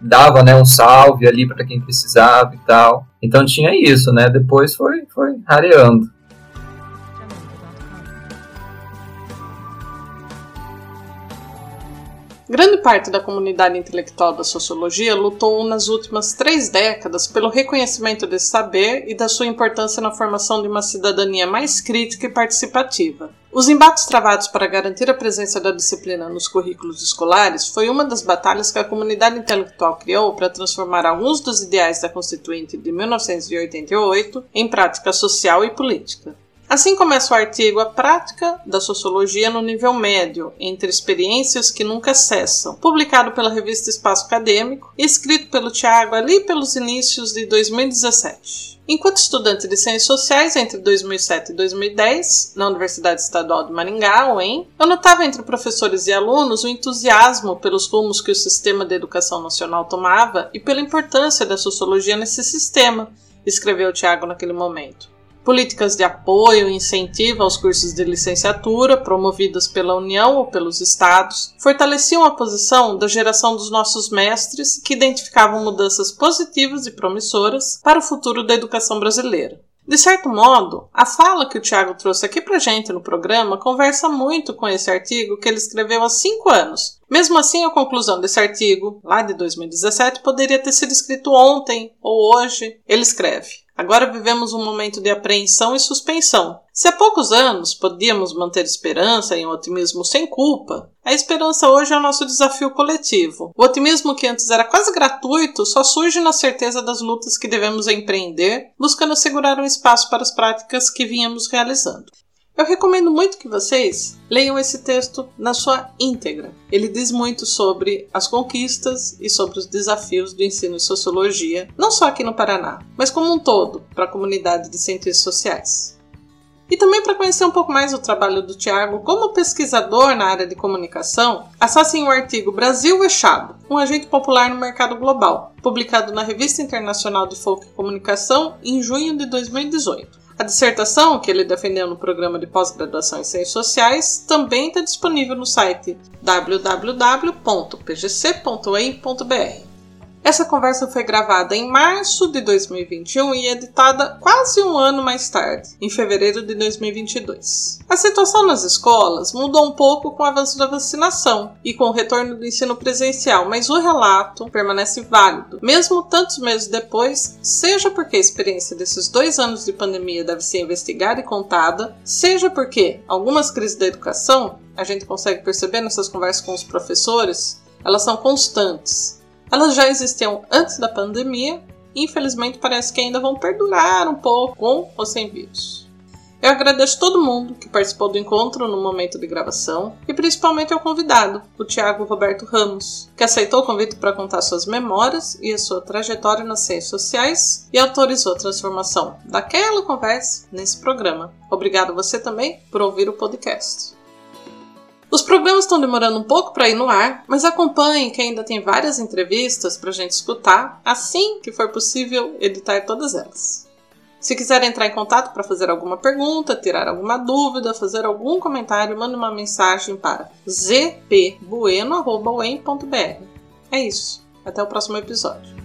dava, né, um salve ali para quem precisava e tal. Então tinha isso, né, depois foi, foi rareando. Grande parte da comunidade intelectual da sociologia lutou nas últimas três décadas pelo reconhecimento desse saber e da sua importância na formação de uma cidadania mais crítica e participativa. Os embates travados para garantir a presença da disciplina nos currículos escolares foi uma das batalhas que a comunidade intelectual criou para transformar alguns dos ideais da Constituinte de 1988 em prática social e política. Assim começa o artigo A Prática da Sociologia no Nível Médio, entre experiências que nunca cessam, publicado pela revista Espaço Acadêmico e escrito pelo Tiago ali pelos inícios de 2017. Enquanto estudante de Ciências Sociais entre 2007 e 2010, na Universidade Estadual de Maringá, UEM, eu notava entre professores e alunos o entusiasmo pelos rumos que o sistema de educação nacional tomava e pela importância da sociologia nesse sistema, escreveu Tiago naquele momento políticas de apoio e incentivo aos cursos de licenciatura promovidas pela União ou pelos estados fortaleciam a posição da geração dos nossos mestres que identificavam mudanças positivas e promissoras para o futuro da educação brasileira. De certo modo, a fala que o Tiago trouxe aqui pra gente no programa conversa muito com esse artigo que ele escreveu há cinco anos. Mesmo assim, a conclusão desse artigo, lá de 2017, poderia ter sido escrito ontem ou hoje. Ele escreve: Agora vivemos um momento de apreensão e suspensão. Se há poucos anos podíamos manter esperança e um otimismo sem culpa, a esperança hoje é o nosso desafio coletivo. O otimismo que antes era quase gratuito só surge na certeza das lutas que devemos empreender, buscando assegurar um espaço para as práticas que vínhamos realizando. Eu recomendo muito que vocês leiam esse texto na sua íntegra. Ele diz muito sobre as conquistas e sobre os desafios do ensino de sociologia, não só aqui no Paraná, mas como um todo, para a comunidade de cientistas sociais. E também para conhecer um pouco mais o trabalho do Tiago como pesquisador na área de comunicação, acessem o artigo Brasil Vexado, um agente popular no mercado global, publicado na Revista Internacional de Folk e Comunicação em junho de 2018. A dissertação que ele defendeu no programa de pós-graduação em Ciências Sociais também está disponível no site www.pgc.em.br. Essa conversa foi gravada em março de 2021 e editada quase um ano mais tarde, em fevereiro de 2022. A situação nas escolas mudou um pouco com o avanço da vacinação e com o retorno do ensino presencial, mas o relato permanece válido, mesmo tantos meses depois, seja porque a experiência desses dois anos de pandemia deve ser investigada e contada, seja porque algumas crises da educação, a gente consegue perceber nessas conversas com os professores, elas são constantes elas já existiam antes da pandemia e infelizmente parece que ainda vão perdurar um pouco com ou sem vírus. Eu agradeço todo mundo que participou do encontro no momento de gravação e principalmente ao convidado, o Tiago Roberto Ramos, que aceitou o convite para contar suas memórias e a sua trajetória nas ciências sociais e autorizou a transformação daquela conversa nesse programa. Obrigado você também por ouvir o podcast. Os programas estão demorando um pouco para ir no ar, mas acompanhem que ainda tem várias entrevistas para gente escutar assim que for possível editar todas elas. Se quiser entrar em contato para fazer alguma pergunta, tirar alguma dúvida, fazer algum comentário, mande uma mensagem para zpbueno.br. É isso. Até o próximo episódio.